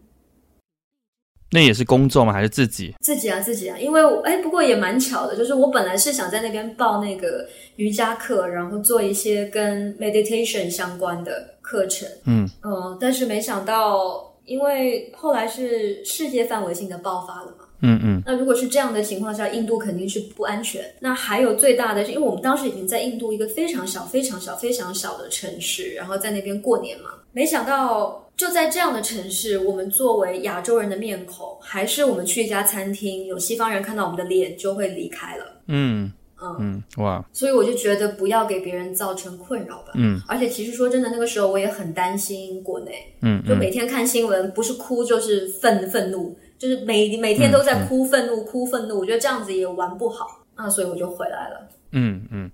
那也是工作吗？还是自己？自己啊，自己啊。因为哎，不过也蛮巧的，就是我本来是想在那边报那个瑜伽课，然后做一些跟 meditation 相关的课程。嗯嗯，但是没想到，因为后来是世界范围性的爆发了嘛。嗯嗯。那如果是这样的情况下，印度肯定是不安全。那还有最大的是，因为我们当时已经在印度一个非常小、非常小、非常小的城市，然后在那边过年嘛。没想到。就在这样的城市，我们作为亚洲人的面孔，还是我们去一家餐厅，有西方人看到我们的脸就会离开了。嗯嗯哇！所以我就觉得不要给别人造成困扰吧。嗯，而且其实说真的，那个时候我也很担心国内。嗯，就每天看新闻，不是哭就是愤愤怒，就是每每天都在哭愤怒哭愤怒。我觉得这样子也玩不好啊，所以我就回来了。嗯嗯，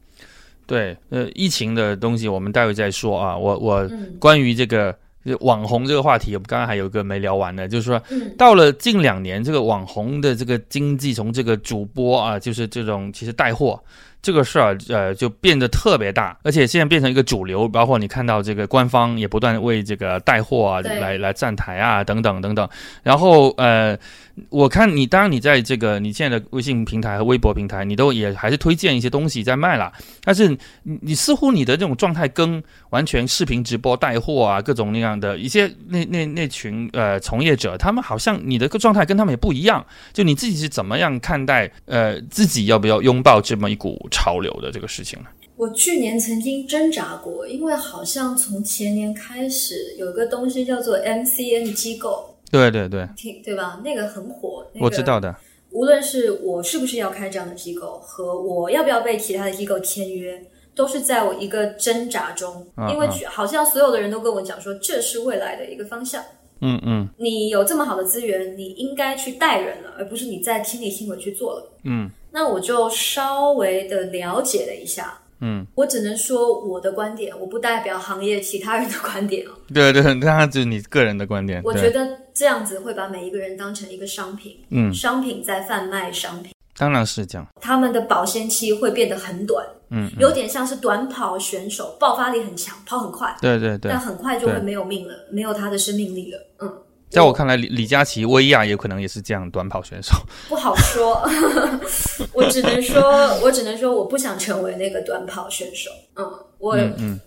对，呃，疫情的东西我们待会再说啊。我我关于这个。网红这个话题，我们刚刚还有一个没聊完的，就是说，到了近两年，这个网红的这个经济，从这个主播啊，就是这种其实带货。这个事儿，呃，就变得特别大，而且现在变成一个主流。包括你看到这个官方也不断为这个带货啊，来来站台啊，等等等等。然后，呃，我看你，当然你在这个你现在的微信平台和微博平台，你都也还是推荐一些东西在卖了。但是，你你似乎你的这种状态跟完全视频直播带货啊，各种那样的一些那那那群呃从业者，他们好像你的状态跟他们也不一样。就你自己是怎么样看待呃自己要不要拥抱这么一股？潮流的这个事情呢？我去年曾经挣扎过，因为好像从前年开始有个东西叫做 MCN 机构，对对对，挺对吧？那个很火，我知道的。无论是我是不是要开这样的机构，和我要不要被其他的机构签约，都是在我一个挣扎中。因为好像所有的人都跟我讲说，这是未来的一个方向。嗯嗯，你有这么好的资源，你应该去带人了，而不是你在亲力亲为去做了。嗯。那我就稍微的了解了一下，嗯，我只能说我的观点，我不代表行业其他人的观点啊。对对，那就是你个人的观点。我觉得这样子会把每一个人当成一个商品，嗯，商品在贩卖商品，当然是这样。他们的保鲜期会变得很短，嗯，有点像是短跑选手，爆发力很强，跑很快，对对对，但很快就会没有命了，没有他的生命力了，嗯。在我看来，李李佳琦、薇娅也可能也是这样短跑选手。不好说，我只能说，我只能说，我不想成为那个短跑选手。嗯，我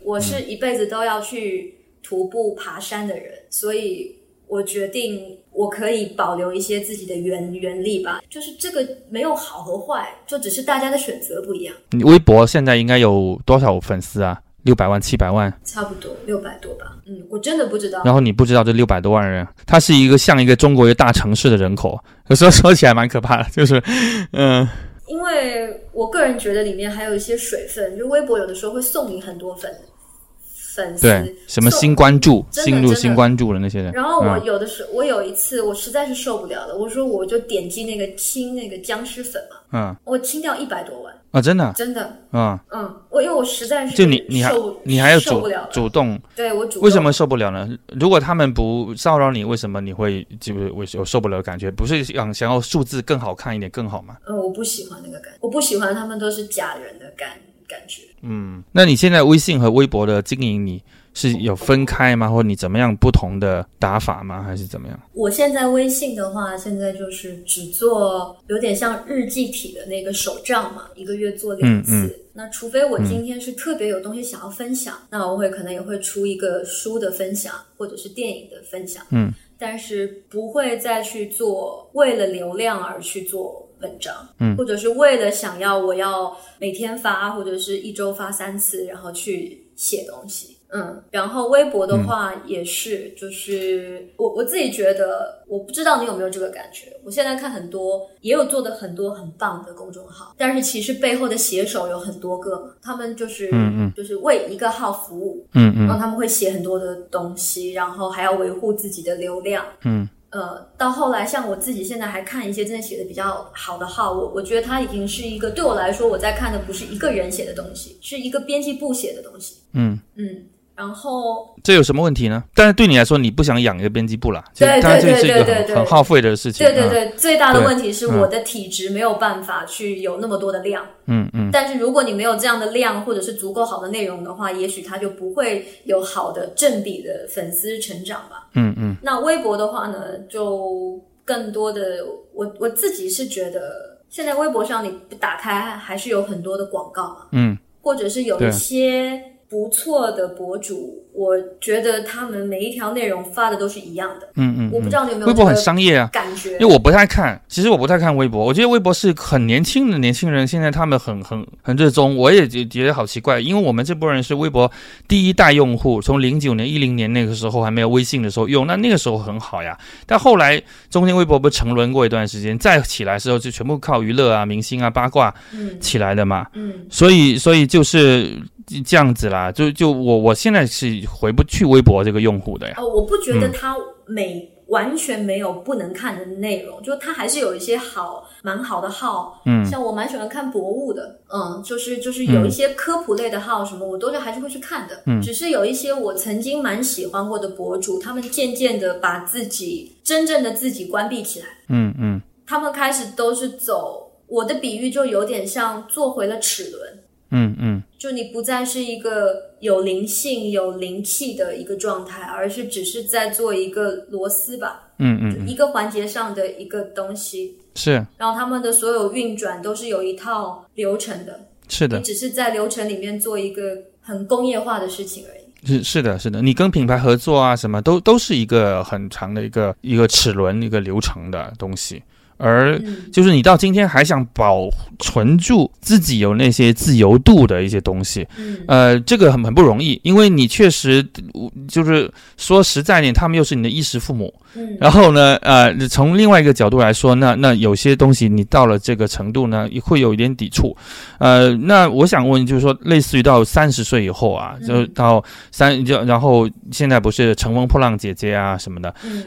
我是一辈子都要去徒步爬山的人，所以我决定我可以保留一些自己的原原力吧。就是这个没有好和坏，就只是大家的选择不一样。你微博现在应该有多少粉丝啊？六百万、七百万，差不多六百多吧。嗯，我真的不知道。然后你不知道这六百多万人，它是一个像一个中国一个大城市的人口，有时候说起来蛮可怕的。就是，嗯，因为我个人觉得里面还有一些水分，就微博有的时候会送你很多粉粉丝，对，什么新关注、新入新关注的那些人。然后我有的时候，我有一次我实在是受不了了，我说我就点击那个清那个僵尸粉嘛，嗯，我清掉一百多万。啊，真的，真的，嗯嗯，我因为我实在是就你你还你还要主主动，对我主为什么受不了呢？如果他们不骚扰你，为什么你会就我有受不了的感觉？不是想想要数字更好看一点更好吗？嗯，我不喜欢那个感，我不喜欢他们都是假人的感感觉。嗯，那你现在微信和微博的经营你？是有分开吗？或者你怎么样不同的打法吗？还是怎么样？我现在微信的话，现在就是只做有点像日记体的那个手账嘛，一个月做两次。那除非我今天是特别有东西想要分享，那我会可能也会出一个书的分享，或者是电影的分享。嗯，但是不会再去做为了流量而去做文章，嗯，或者是为了想要我要每天发或者是一周发三次，然后去写东西。嗯，然后微博的话也是，就是我我自己觉得，我不知道你有没有这个感觉。我现在看很多也有做的很多很棒的公众号，但是其实背后的写手有很多个，他们就是嗯嗯就是为一个号服务，嗯嗯然后他们会写很多的东西，然后还要维护自己的流量。嗯呃，到后来，像我自己现在还看一些真的写的比较好的号，我我觉得它已经是一个对我来说，我在看的不是一个人写的东西，是一个编辑部写的东西。嗯，嗯，然后这有什么问题呢？但是对你来说，你不想养一个编辑部啦，就对对对对对很很耗费的事情。啊，对对对，最大的问题是嗯我的体质没有办法去有那么多的量。嗯嗯但是如果你没有这样的量，或者是足够好的内容的话，也许它就不会有好的正比的粉丝成长吧。嗯嗯那微博的话呢，就更多的我我自己是觉得，现在微博上你打开还是有很多的广告嘛，嗯或者是有一些不错的博主，我觉得他们每一条内容发的都是一样的。嗯嗯，我不知道你有没有微博很商业啊。感觉因为？我不太看，其实我不太看微博。我觉得微博是很年轻的年轻人，现在他们很很很热衷，我也觉觉得好奇怪，因为我们这波人是微博第一代用户，从零九年、一零年那个时候还没有微信的时候用，那那个时候很好呀。但后来中间微博不是沉沦过一段时间，再起来的时候就全部靠娱乐啊、明星啊、八卦嗯起来的嘛。嗯所以，所以就是这样子啦。就就我我现在是回不去微博这个用户的呀。哦，我不觉嗯得它每、完全没有不能看的内容，就它还是有一些好蛮好的号，嗯像我蛮喜欢看博物的，嗯，就是就是有一些科普类的号什么，我都是还是会去看的，嗯只是有一些我曾经蛮喜欢过的博主，他们渐渐的把自己真正的自己关闭起来，嗯嗯他们开始都是走我的比喻就有点像做回了齿轮。嗯嗯就你不再是一个有灵性、有灵气的一个状态，而是只是在做一个螺丝吧，嗯嗯嗯，一个环节上的一个东西。是然后他们的所有运转都是有一套流程的，是的你。只是在流程里面做一个很工业化的事情而已。是是的，是的，你跟品牌合作啊，什么都都是一个很长的一个一个齿轮、一个流程的东西。而嗯。就是你到今天还想保存住自己有那些自由度的一些东西，嗯。呃，这个很很不容易，因为你确实就是说实在点，他们又是你的衣食父母，嗯然后呢，呃，从另外一个角度来说，那那有些东西你到了这个程度呢，也会有一点抵触。呃，那我想问，就是说，类似于到三十岁以后啊，嗯就到三就然后现在不是乘风破浪姐姐啊什么的，嗯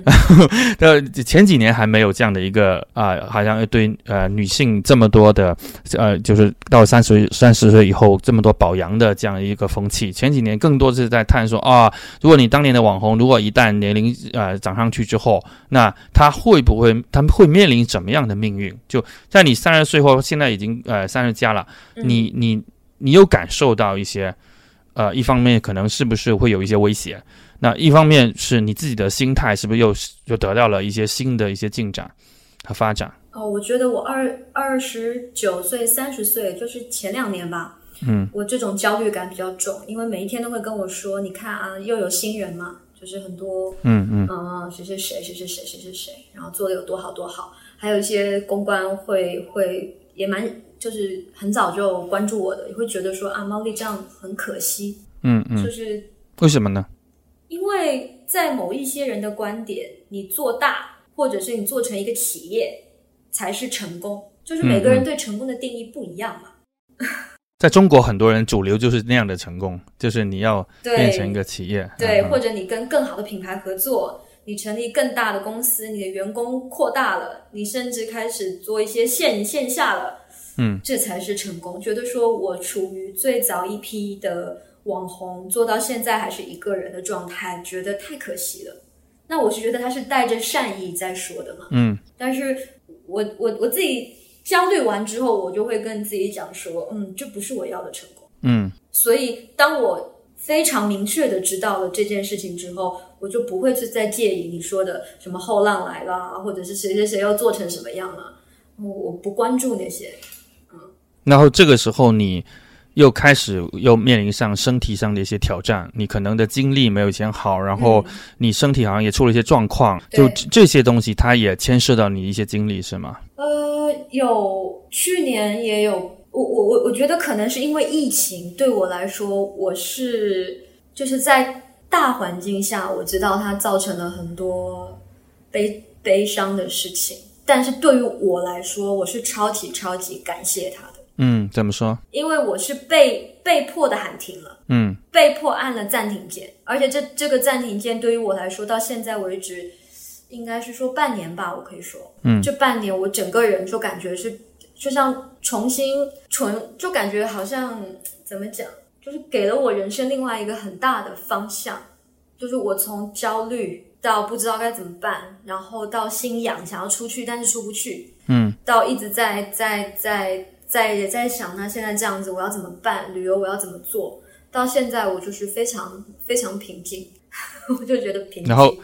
呃，前几年还没有这样的一个啊、好像对呃女性这么多的呃，就是到三十三十岁以后这么多保养的这样一个风气。前几年更多是在探索啊，如果你当年的网红，如果一旦年龄呃涨上去之后，那他会不会他们会面临怎么样的命运？就在你三十岁后现在已经呃三十加了，嗯你你你有感受到一些呃，一方面可能是不是会有一些威胁？那一方面是你自己的心态是不是又又得到了一些新的一些进展和发展？哦，我觉得我二二十九岁、三十岁，就是前两年吧，嗯，我这种焦虑感比较重，因为每一天都会跟我说，你看啊，又有新人嘛，就是很多嗯嗯。嗯，谁谁谁谁谁谁谁谁谁，然后做的有多好多好，还有一些公关会会也蛮就是很早就关注我的，也会觉得说啊，猫丽这样很可惜，嗯嗯，就是为什么呢？因为在某一些人的观点，你做大或者是你做成一个企业才是成功，就是每个人对成功的定义不一样嘛。在中国，很多人主流就是那样的成功，就是你要对。变成一个企业，对，嗯或者你跟更好的品牌合作，你成立更大的公司，你的员工扩大了，你甚至开始做一些线线下了，嗯，这才是成功。觉得说我处于最早一批的网红，做到现在还是一个人的状态，觉得太可惜了。那我是觉得他是带着善意在说的嘛，嗯。但是我我我自己焦虑完之后，我就会跟自己讲说，嗯，这不是我要的成功。嗯所以当我非常明确的知道了这件事情之后，我就不会去再介意你说的什么后浪来啦，或者是谁谁谁要做成什么样了，我我不关注那些。嗯然后这个时候你又开始又面临上身体上的一些挑战，你可能的精力没有以前好，然后你身体好像也出了一些状况，就这这些东西它也牵涉到你一些精力，是吗？呃，有去年也有，我我我我觉得可能是因为疫情对我来说，我是就是在大环境下，我知道它造成了很多悲悲伤的事情，但是对于我来说，我是超级超级感谢它的，嗯，怎么说？因为我是被被迫的喊停了，嗯被迫按了暂停键，而且这这个暂停键对于我来说，到现在为止，应该是说半年吧，我可以说，嗯。这半年我整个人就感觉是，就像重新纯，就感觉好像怎么讲，就是给了我人生另外一个很大的方向，就是我从焦虑到不知道该怎么办，然后到心痒想要出去，但是出不去，嗯。到一直在在在在也在想，那现在这样子我要怎么办？旅游我要怎么做？到现在我就是非常非常平静，我就觉得平静。然后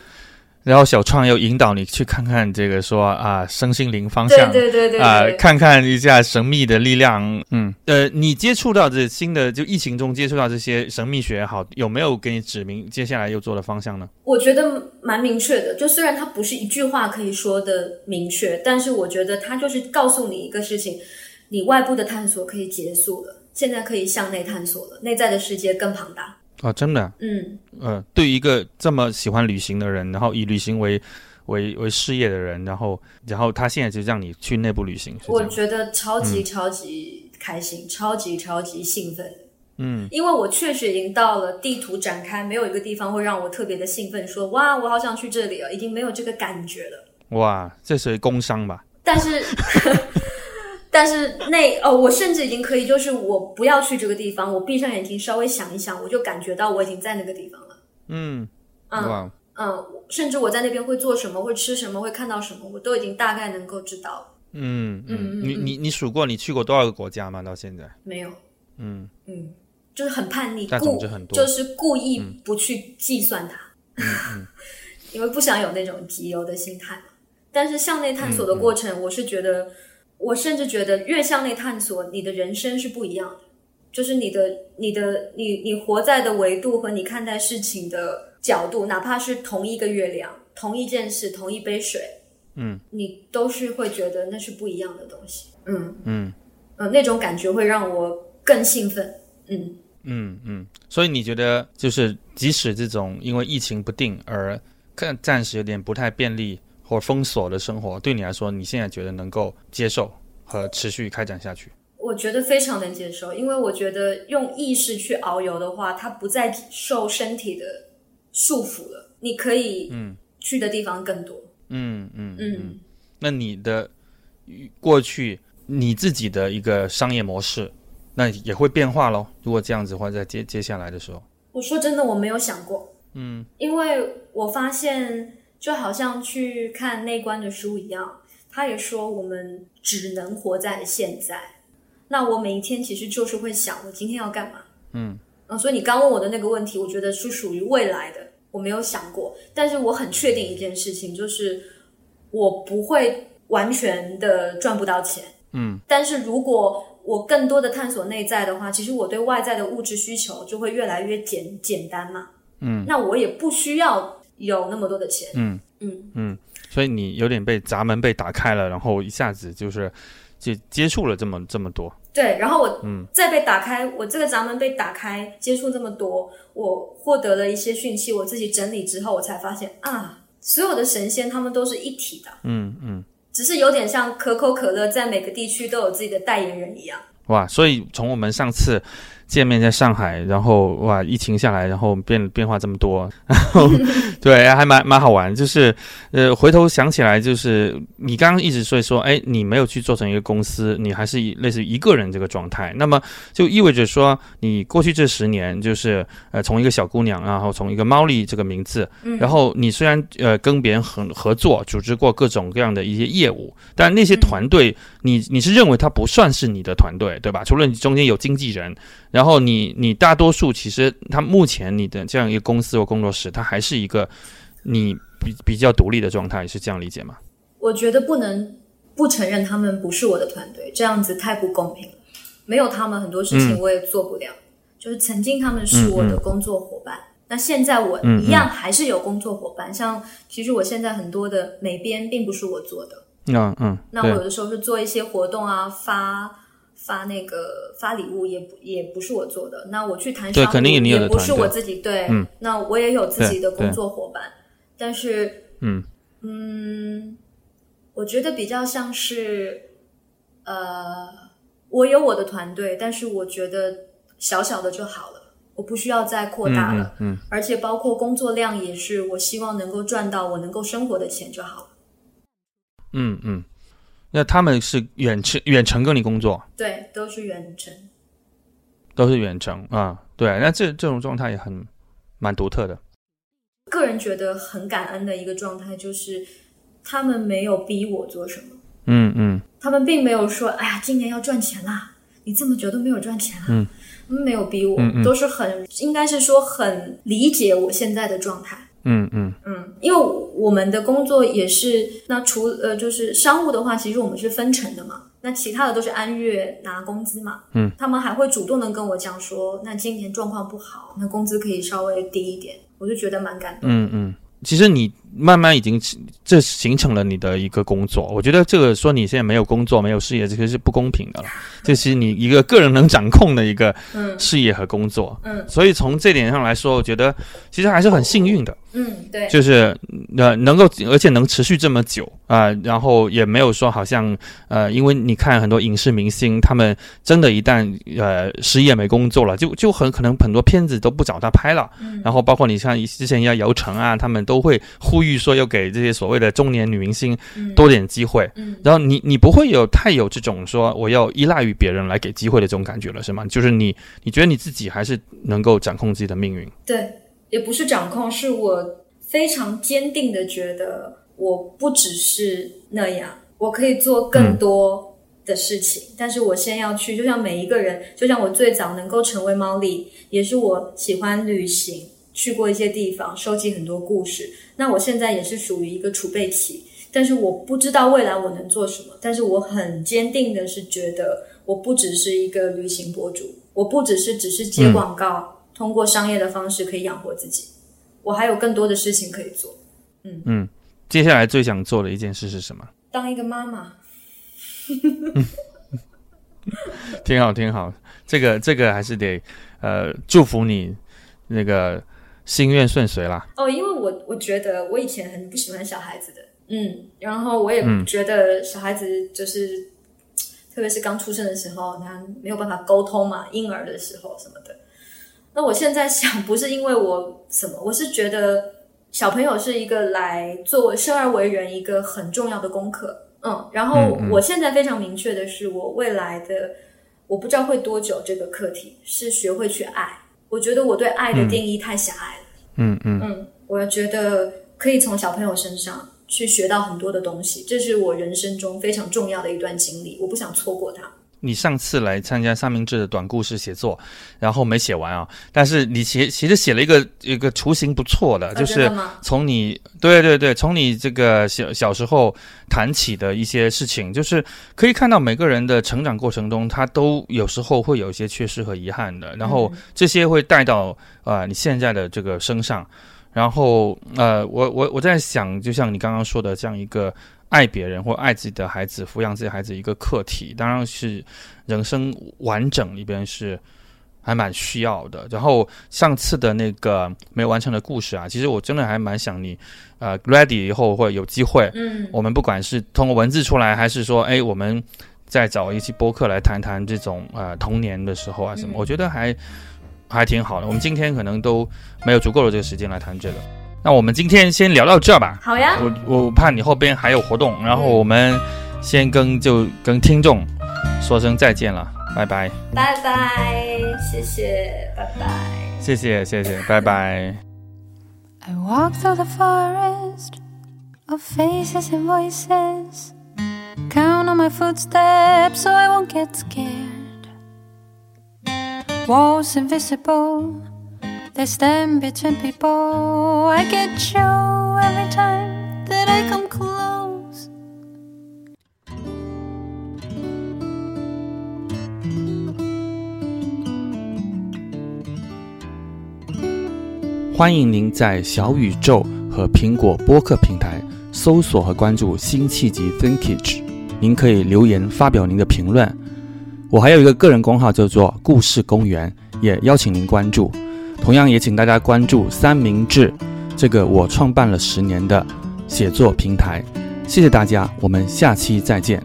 然后小创又引导你去看看这个说啊身心灵方向，对对对对啊、对看看一下神秘的力量。嗯，呃，你接触到这新的，就疫情中接触到这些神秘学也，好，有没有给你指明接下来又做的方向呢？我觉得蛮明确的，就虽然它不是一句话可以说的明确，但是我觉得它就是告诉你一个事情：你外部的探索可以结束了，现在可以向内探索了，内在的世界更庞大。啊，真的，嗯，呃，对于一个这么喜欢旅行的人，然后以旅行为为为事业的人，然后然后他现在就让你去内部旅行。我觉得超级超级开心，超级超级兴奋。嗯，因为我确实已经到了地图展开，没有一个地方会让我特别的兴奋，说哇，我好想去这里啊，已经没有这个感觉了。哇，这属于工伤吧？但是，但是那哦，我甚至已经可以，就是我不要去这个地方，我闭上眼睛稍微想一想，我就感觉到我已经在那个地方了。嗯，嗯哇，嗯，甚至我在那边会做什么，会吃什么，会看到什么，我都已经大概能够知道。嗯嗯，你你你数过你去过多少个国家吗？到现在？没有，嗯嗯，就是很叛逆，但故总之很多就是故意不去计算它，嗯 因为不想有那种集邮的心态嘛。但是向内探索的过嗯程，我是觉得，我甚至觉得越向内探索，你的人生是不一样的，就是你的、你的、你、你活在的维度和你看待事情的角度，哪怕是同一个月亮、同一件事、同一杯水，嗯，你都是会觉得那是不一样的东西。嗯嗯呃，那种感觉会让我更兴奋。嗯。嗯嗯，所以你觉得就是即使这种因为疫情不定而看暂时有点不太便利或封锁的生活，对你来说，你现在觉得能够接受和持续开展下去？我觉得非常能接受，因为我觉得用意识去遨游的话，它不再受身体的束缚了，你可以嗯去的地方更多。嗯嗯嗯，那你的过去你自己的一个商业模式，那也会变化喽。如果这样子的话，在接接下来的时候，我说真的，我没有想过，嗯，因为我发现就好像去看内观的书一样，他也说我们只能活在现在。那我每一天其实就是会想，我今天要干嘛？嗯，所以你刚问我的那个问题，我觉得是属于未来的，我没有想过。但是我很确定一件事情，就是我不会完全的赚不到钱。嗯，但是如果我更多的探索内在的话，其实我对外在的物质需求就会越来越简简单嘛。嗯，那我也不需要有那么多的钱。嗯嗯嗯，所以你有点被闸门被打开了，然后一下子就是就接触了这么这么多。对，然后我嗯再被打开，我这个闸门被打开，接触这么多，我获得了一些讯息，我自己整理之后，我才发现啊，所有的神仙他们都是一体的，嗯嗯，只是有点像可口可乐在每个地区都有自己的代言人一样。哇，所以从我们上次见面在上海，然后哇，疫情下来，然后变变化这么多，然 后对，还蛮蛮好玩。就是呃，回头想起来，就是你刚刚一直说说，哎，你没有去做成一个公司，你还是以类似于一个人这个状态，那么就意味着说，你过去这十年，就是呃，从一个小姑娘，然后从一个猫丽这个名字，然后你虽然呃跟别人合合作，组织过各种各样的一些业务，但那些团队，你你是认为它不算是你的团队，对吧？除了你中间有经纪人。然后你你大多数其实它目前你的这样一个公司或工作室，它还是一个你比比较独立的状态，是这样理解吗？我觉得不能不承认他们不是我的团队，这样子太不公平了。没有他们，很多事情我也做不了。就是曾经他们是我的工作伙伴，那现在我一样还是有工作伙伴。像其实我现在很多的美编并不是我做的，嗯嗯，那我有的时候是做一些活动啊，发发那个发礼物也不也不是我做的，那我去谈对商务也不是我自己对，嗯。那我也有自己的工作伙伴，但是嗯。嗯，我觉得比较像是呃，我有我的团队，但是我觉得小小的就好了，我不需要再扩大了，嗯嗯。而且包括工作量也是，我希望能够赚到我能够生活的钱就好了。嗯嗯，那他们是远程远程跟你工作，对，都是远程。都是远程啊、对，那这这种状态也很蛮独特的。个人觉得很感恩的一个状态就是，他们没有逼我做什么，嗯嗯他们并没有说：“哎呀，今年要赚钱啦，你这么久都没有赚钱啦。”嗯，他们没有逼我，嗯嗯都是很应该是说很理解我现在的状态。嗯嗯。嗯，因为我们的工作也是，那除呃就是商务的话，其实我们是分成的嘛，那其他的都是按月拿工资嘛。嗯，他们还会主动的跟我讲说，那今年状况不好，那工资可以稍微低一点，我就觉得蛮感动。嗯嗯，其实你慢慢已经这形成了你的一个工作，我觉得这个说你现在没有工作没有事业，这个是不公平的了。这是你一个个人能掌控的一个嗯事业和工作。嗯所以从这点上来说，我觉得其实还是很幸运的。嗯，对，就是呃能够而且能持续这么久啊、然后也没有说好像呃，因为你看很多影视明星，他们真的一旦呃失业没工作了，就就很可能很多片子都不找他拍了。嗯然后包括你像之前要姚晨啊，他们都会呼吁说要给这些所谓的中年女明星嗯多点机会。嗯然后你你不会有太有这种说我要依赖于别人来给机会的这种感觉了，是吗？就是你你觉得你自己还是能够掌控自己的命运。对，也不是掌控，是我非常坚定的觉得我不只是那样，我可以做更多的事情。但是我先要去，就像每一个人，就像我最早能够成为猫莉，也是我喜欢旅行，去过一些地方，收集很多故事。那我现在也是属于一个储备期，但是我不知道未来我能做什么，但是我很坚定的是觉得我不只是一个旅行博主，我不只是只是接广告。通过商业的方式可以养活自己，我还有更多的事情可以做。嗯嗯接下来最想做的一件事是什么？当一个妈妈，挺好，挺好。这个这个还是得呃祝福你那个心愿顺遂啦。哦，因为我我觉得我以前很不喜欢小孩子的，嗯，然后我也嗯觉得小孩子就是，特别是刚出生的时候，他没有办法沟通嘛，婴儿的时候什么的。那我现在想，不是因为我什么，我是觉得小朋友是一个来作为生而为人一个很重要的功课，嗯，然后我现在非常明确的是，我未来的我不知道会多久，这个课题是学会去爱。我觉得我对爱的定义太狭隘了。嗯嗯，我觉得可以从小朋友身上去学到很多的东西，这是我人生中非常重要的一段经历，我不想错过它。你上次来参加三明治的短故事写作，然后没写完啊，但是你其其实写了一个一个雏形不错的，就是？从你对对对，从你这个小小时候谈起的一些事情，就是可以看到每个人的成长过程中，他都有时候会有一些缺失和遗憾的，然后这些会带到呃你现在的这个身上，然后呃我我我在想，就像你刚刚说的这样一个。爱别人或爱自己的孩子、抚养自己孩子一个课题，当然是人生完整里边是还蛮需要的。然后上次的那个没完成的故事啊，其实我真的还蛮想你，呃，ready 以后会有机会，嗯我们不管是通过文字出来，还是说，哎，我们再找一期播客来谈谈这种呃童年的时候啊什么，嗯我觉得还还挺好的。我们今天可能都没有足够的这个时间来谈这个。那我们今天先聊到这儿吧。好呀，我我怕你后边还有活动，然后我们先跟就跟听众说声再见了，拜拜，拜拜，谢谢，拜拜。谢谢谢谢，拜拜。I walk through the forest of faces and voices. Count on my footsteps so I won't get scared. Walls invisible, they stand between people. I get chill every time that I come close. 欢迎您在小宇宙和苹果播客平台搜索和关注“辛弃疾 Thinkage”，您可以留言发表您的评论。我还有一个个人公号叫做故事公园，也邀请您关注。同样也请大家关注三明治这个我创办了十年的写作平台。谢谢大家，我们下期再见。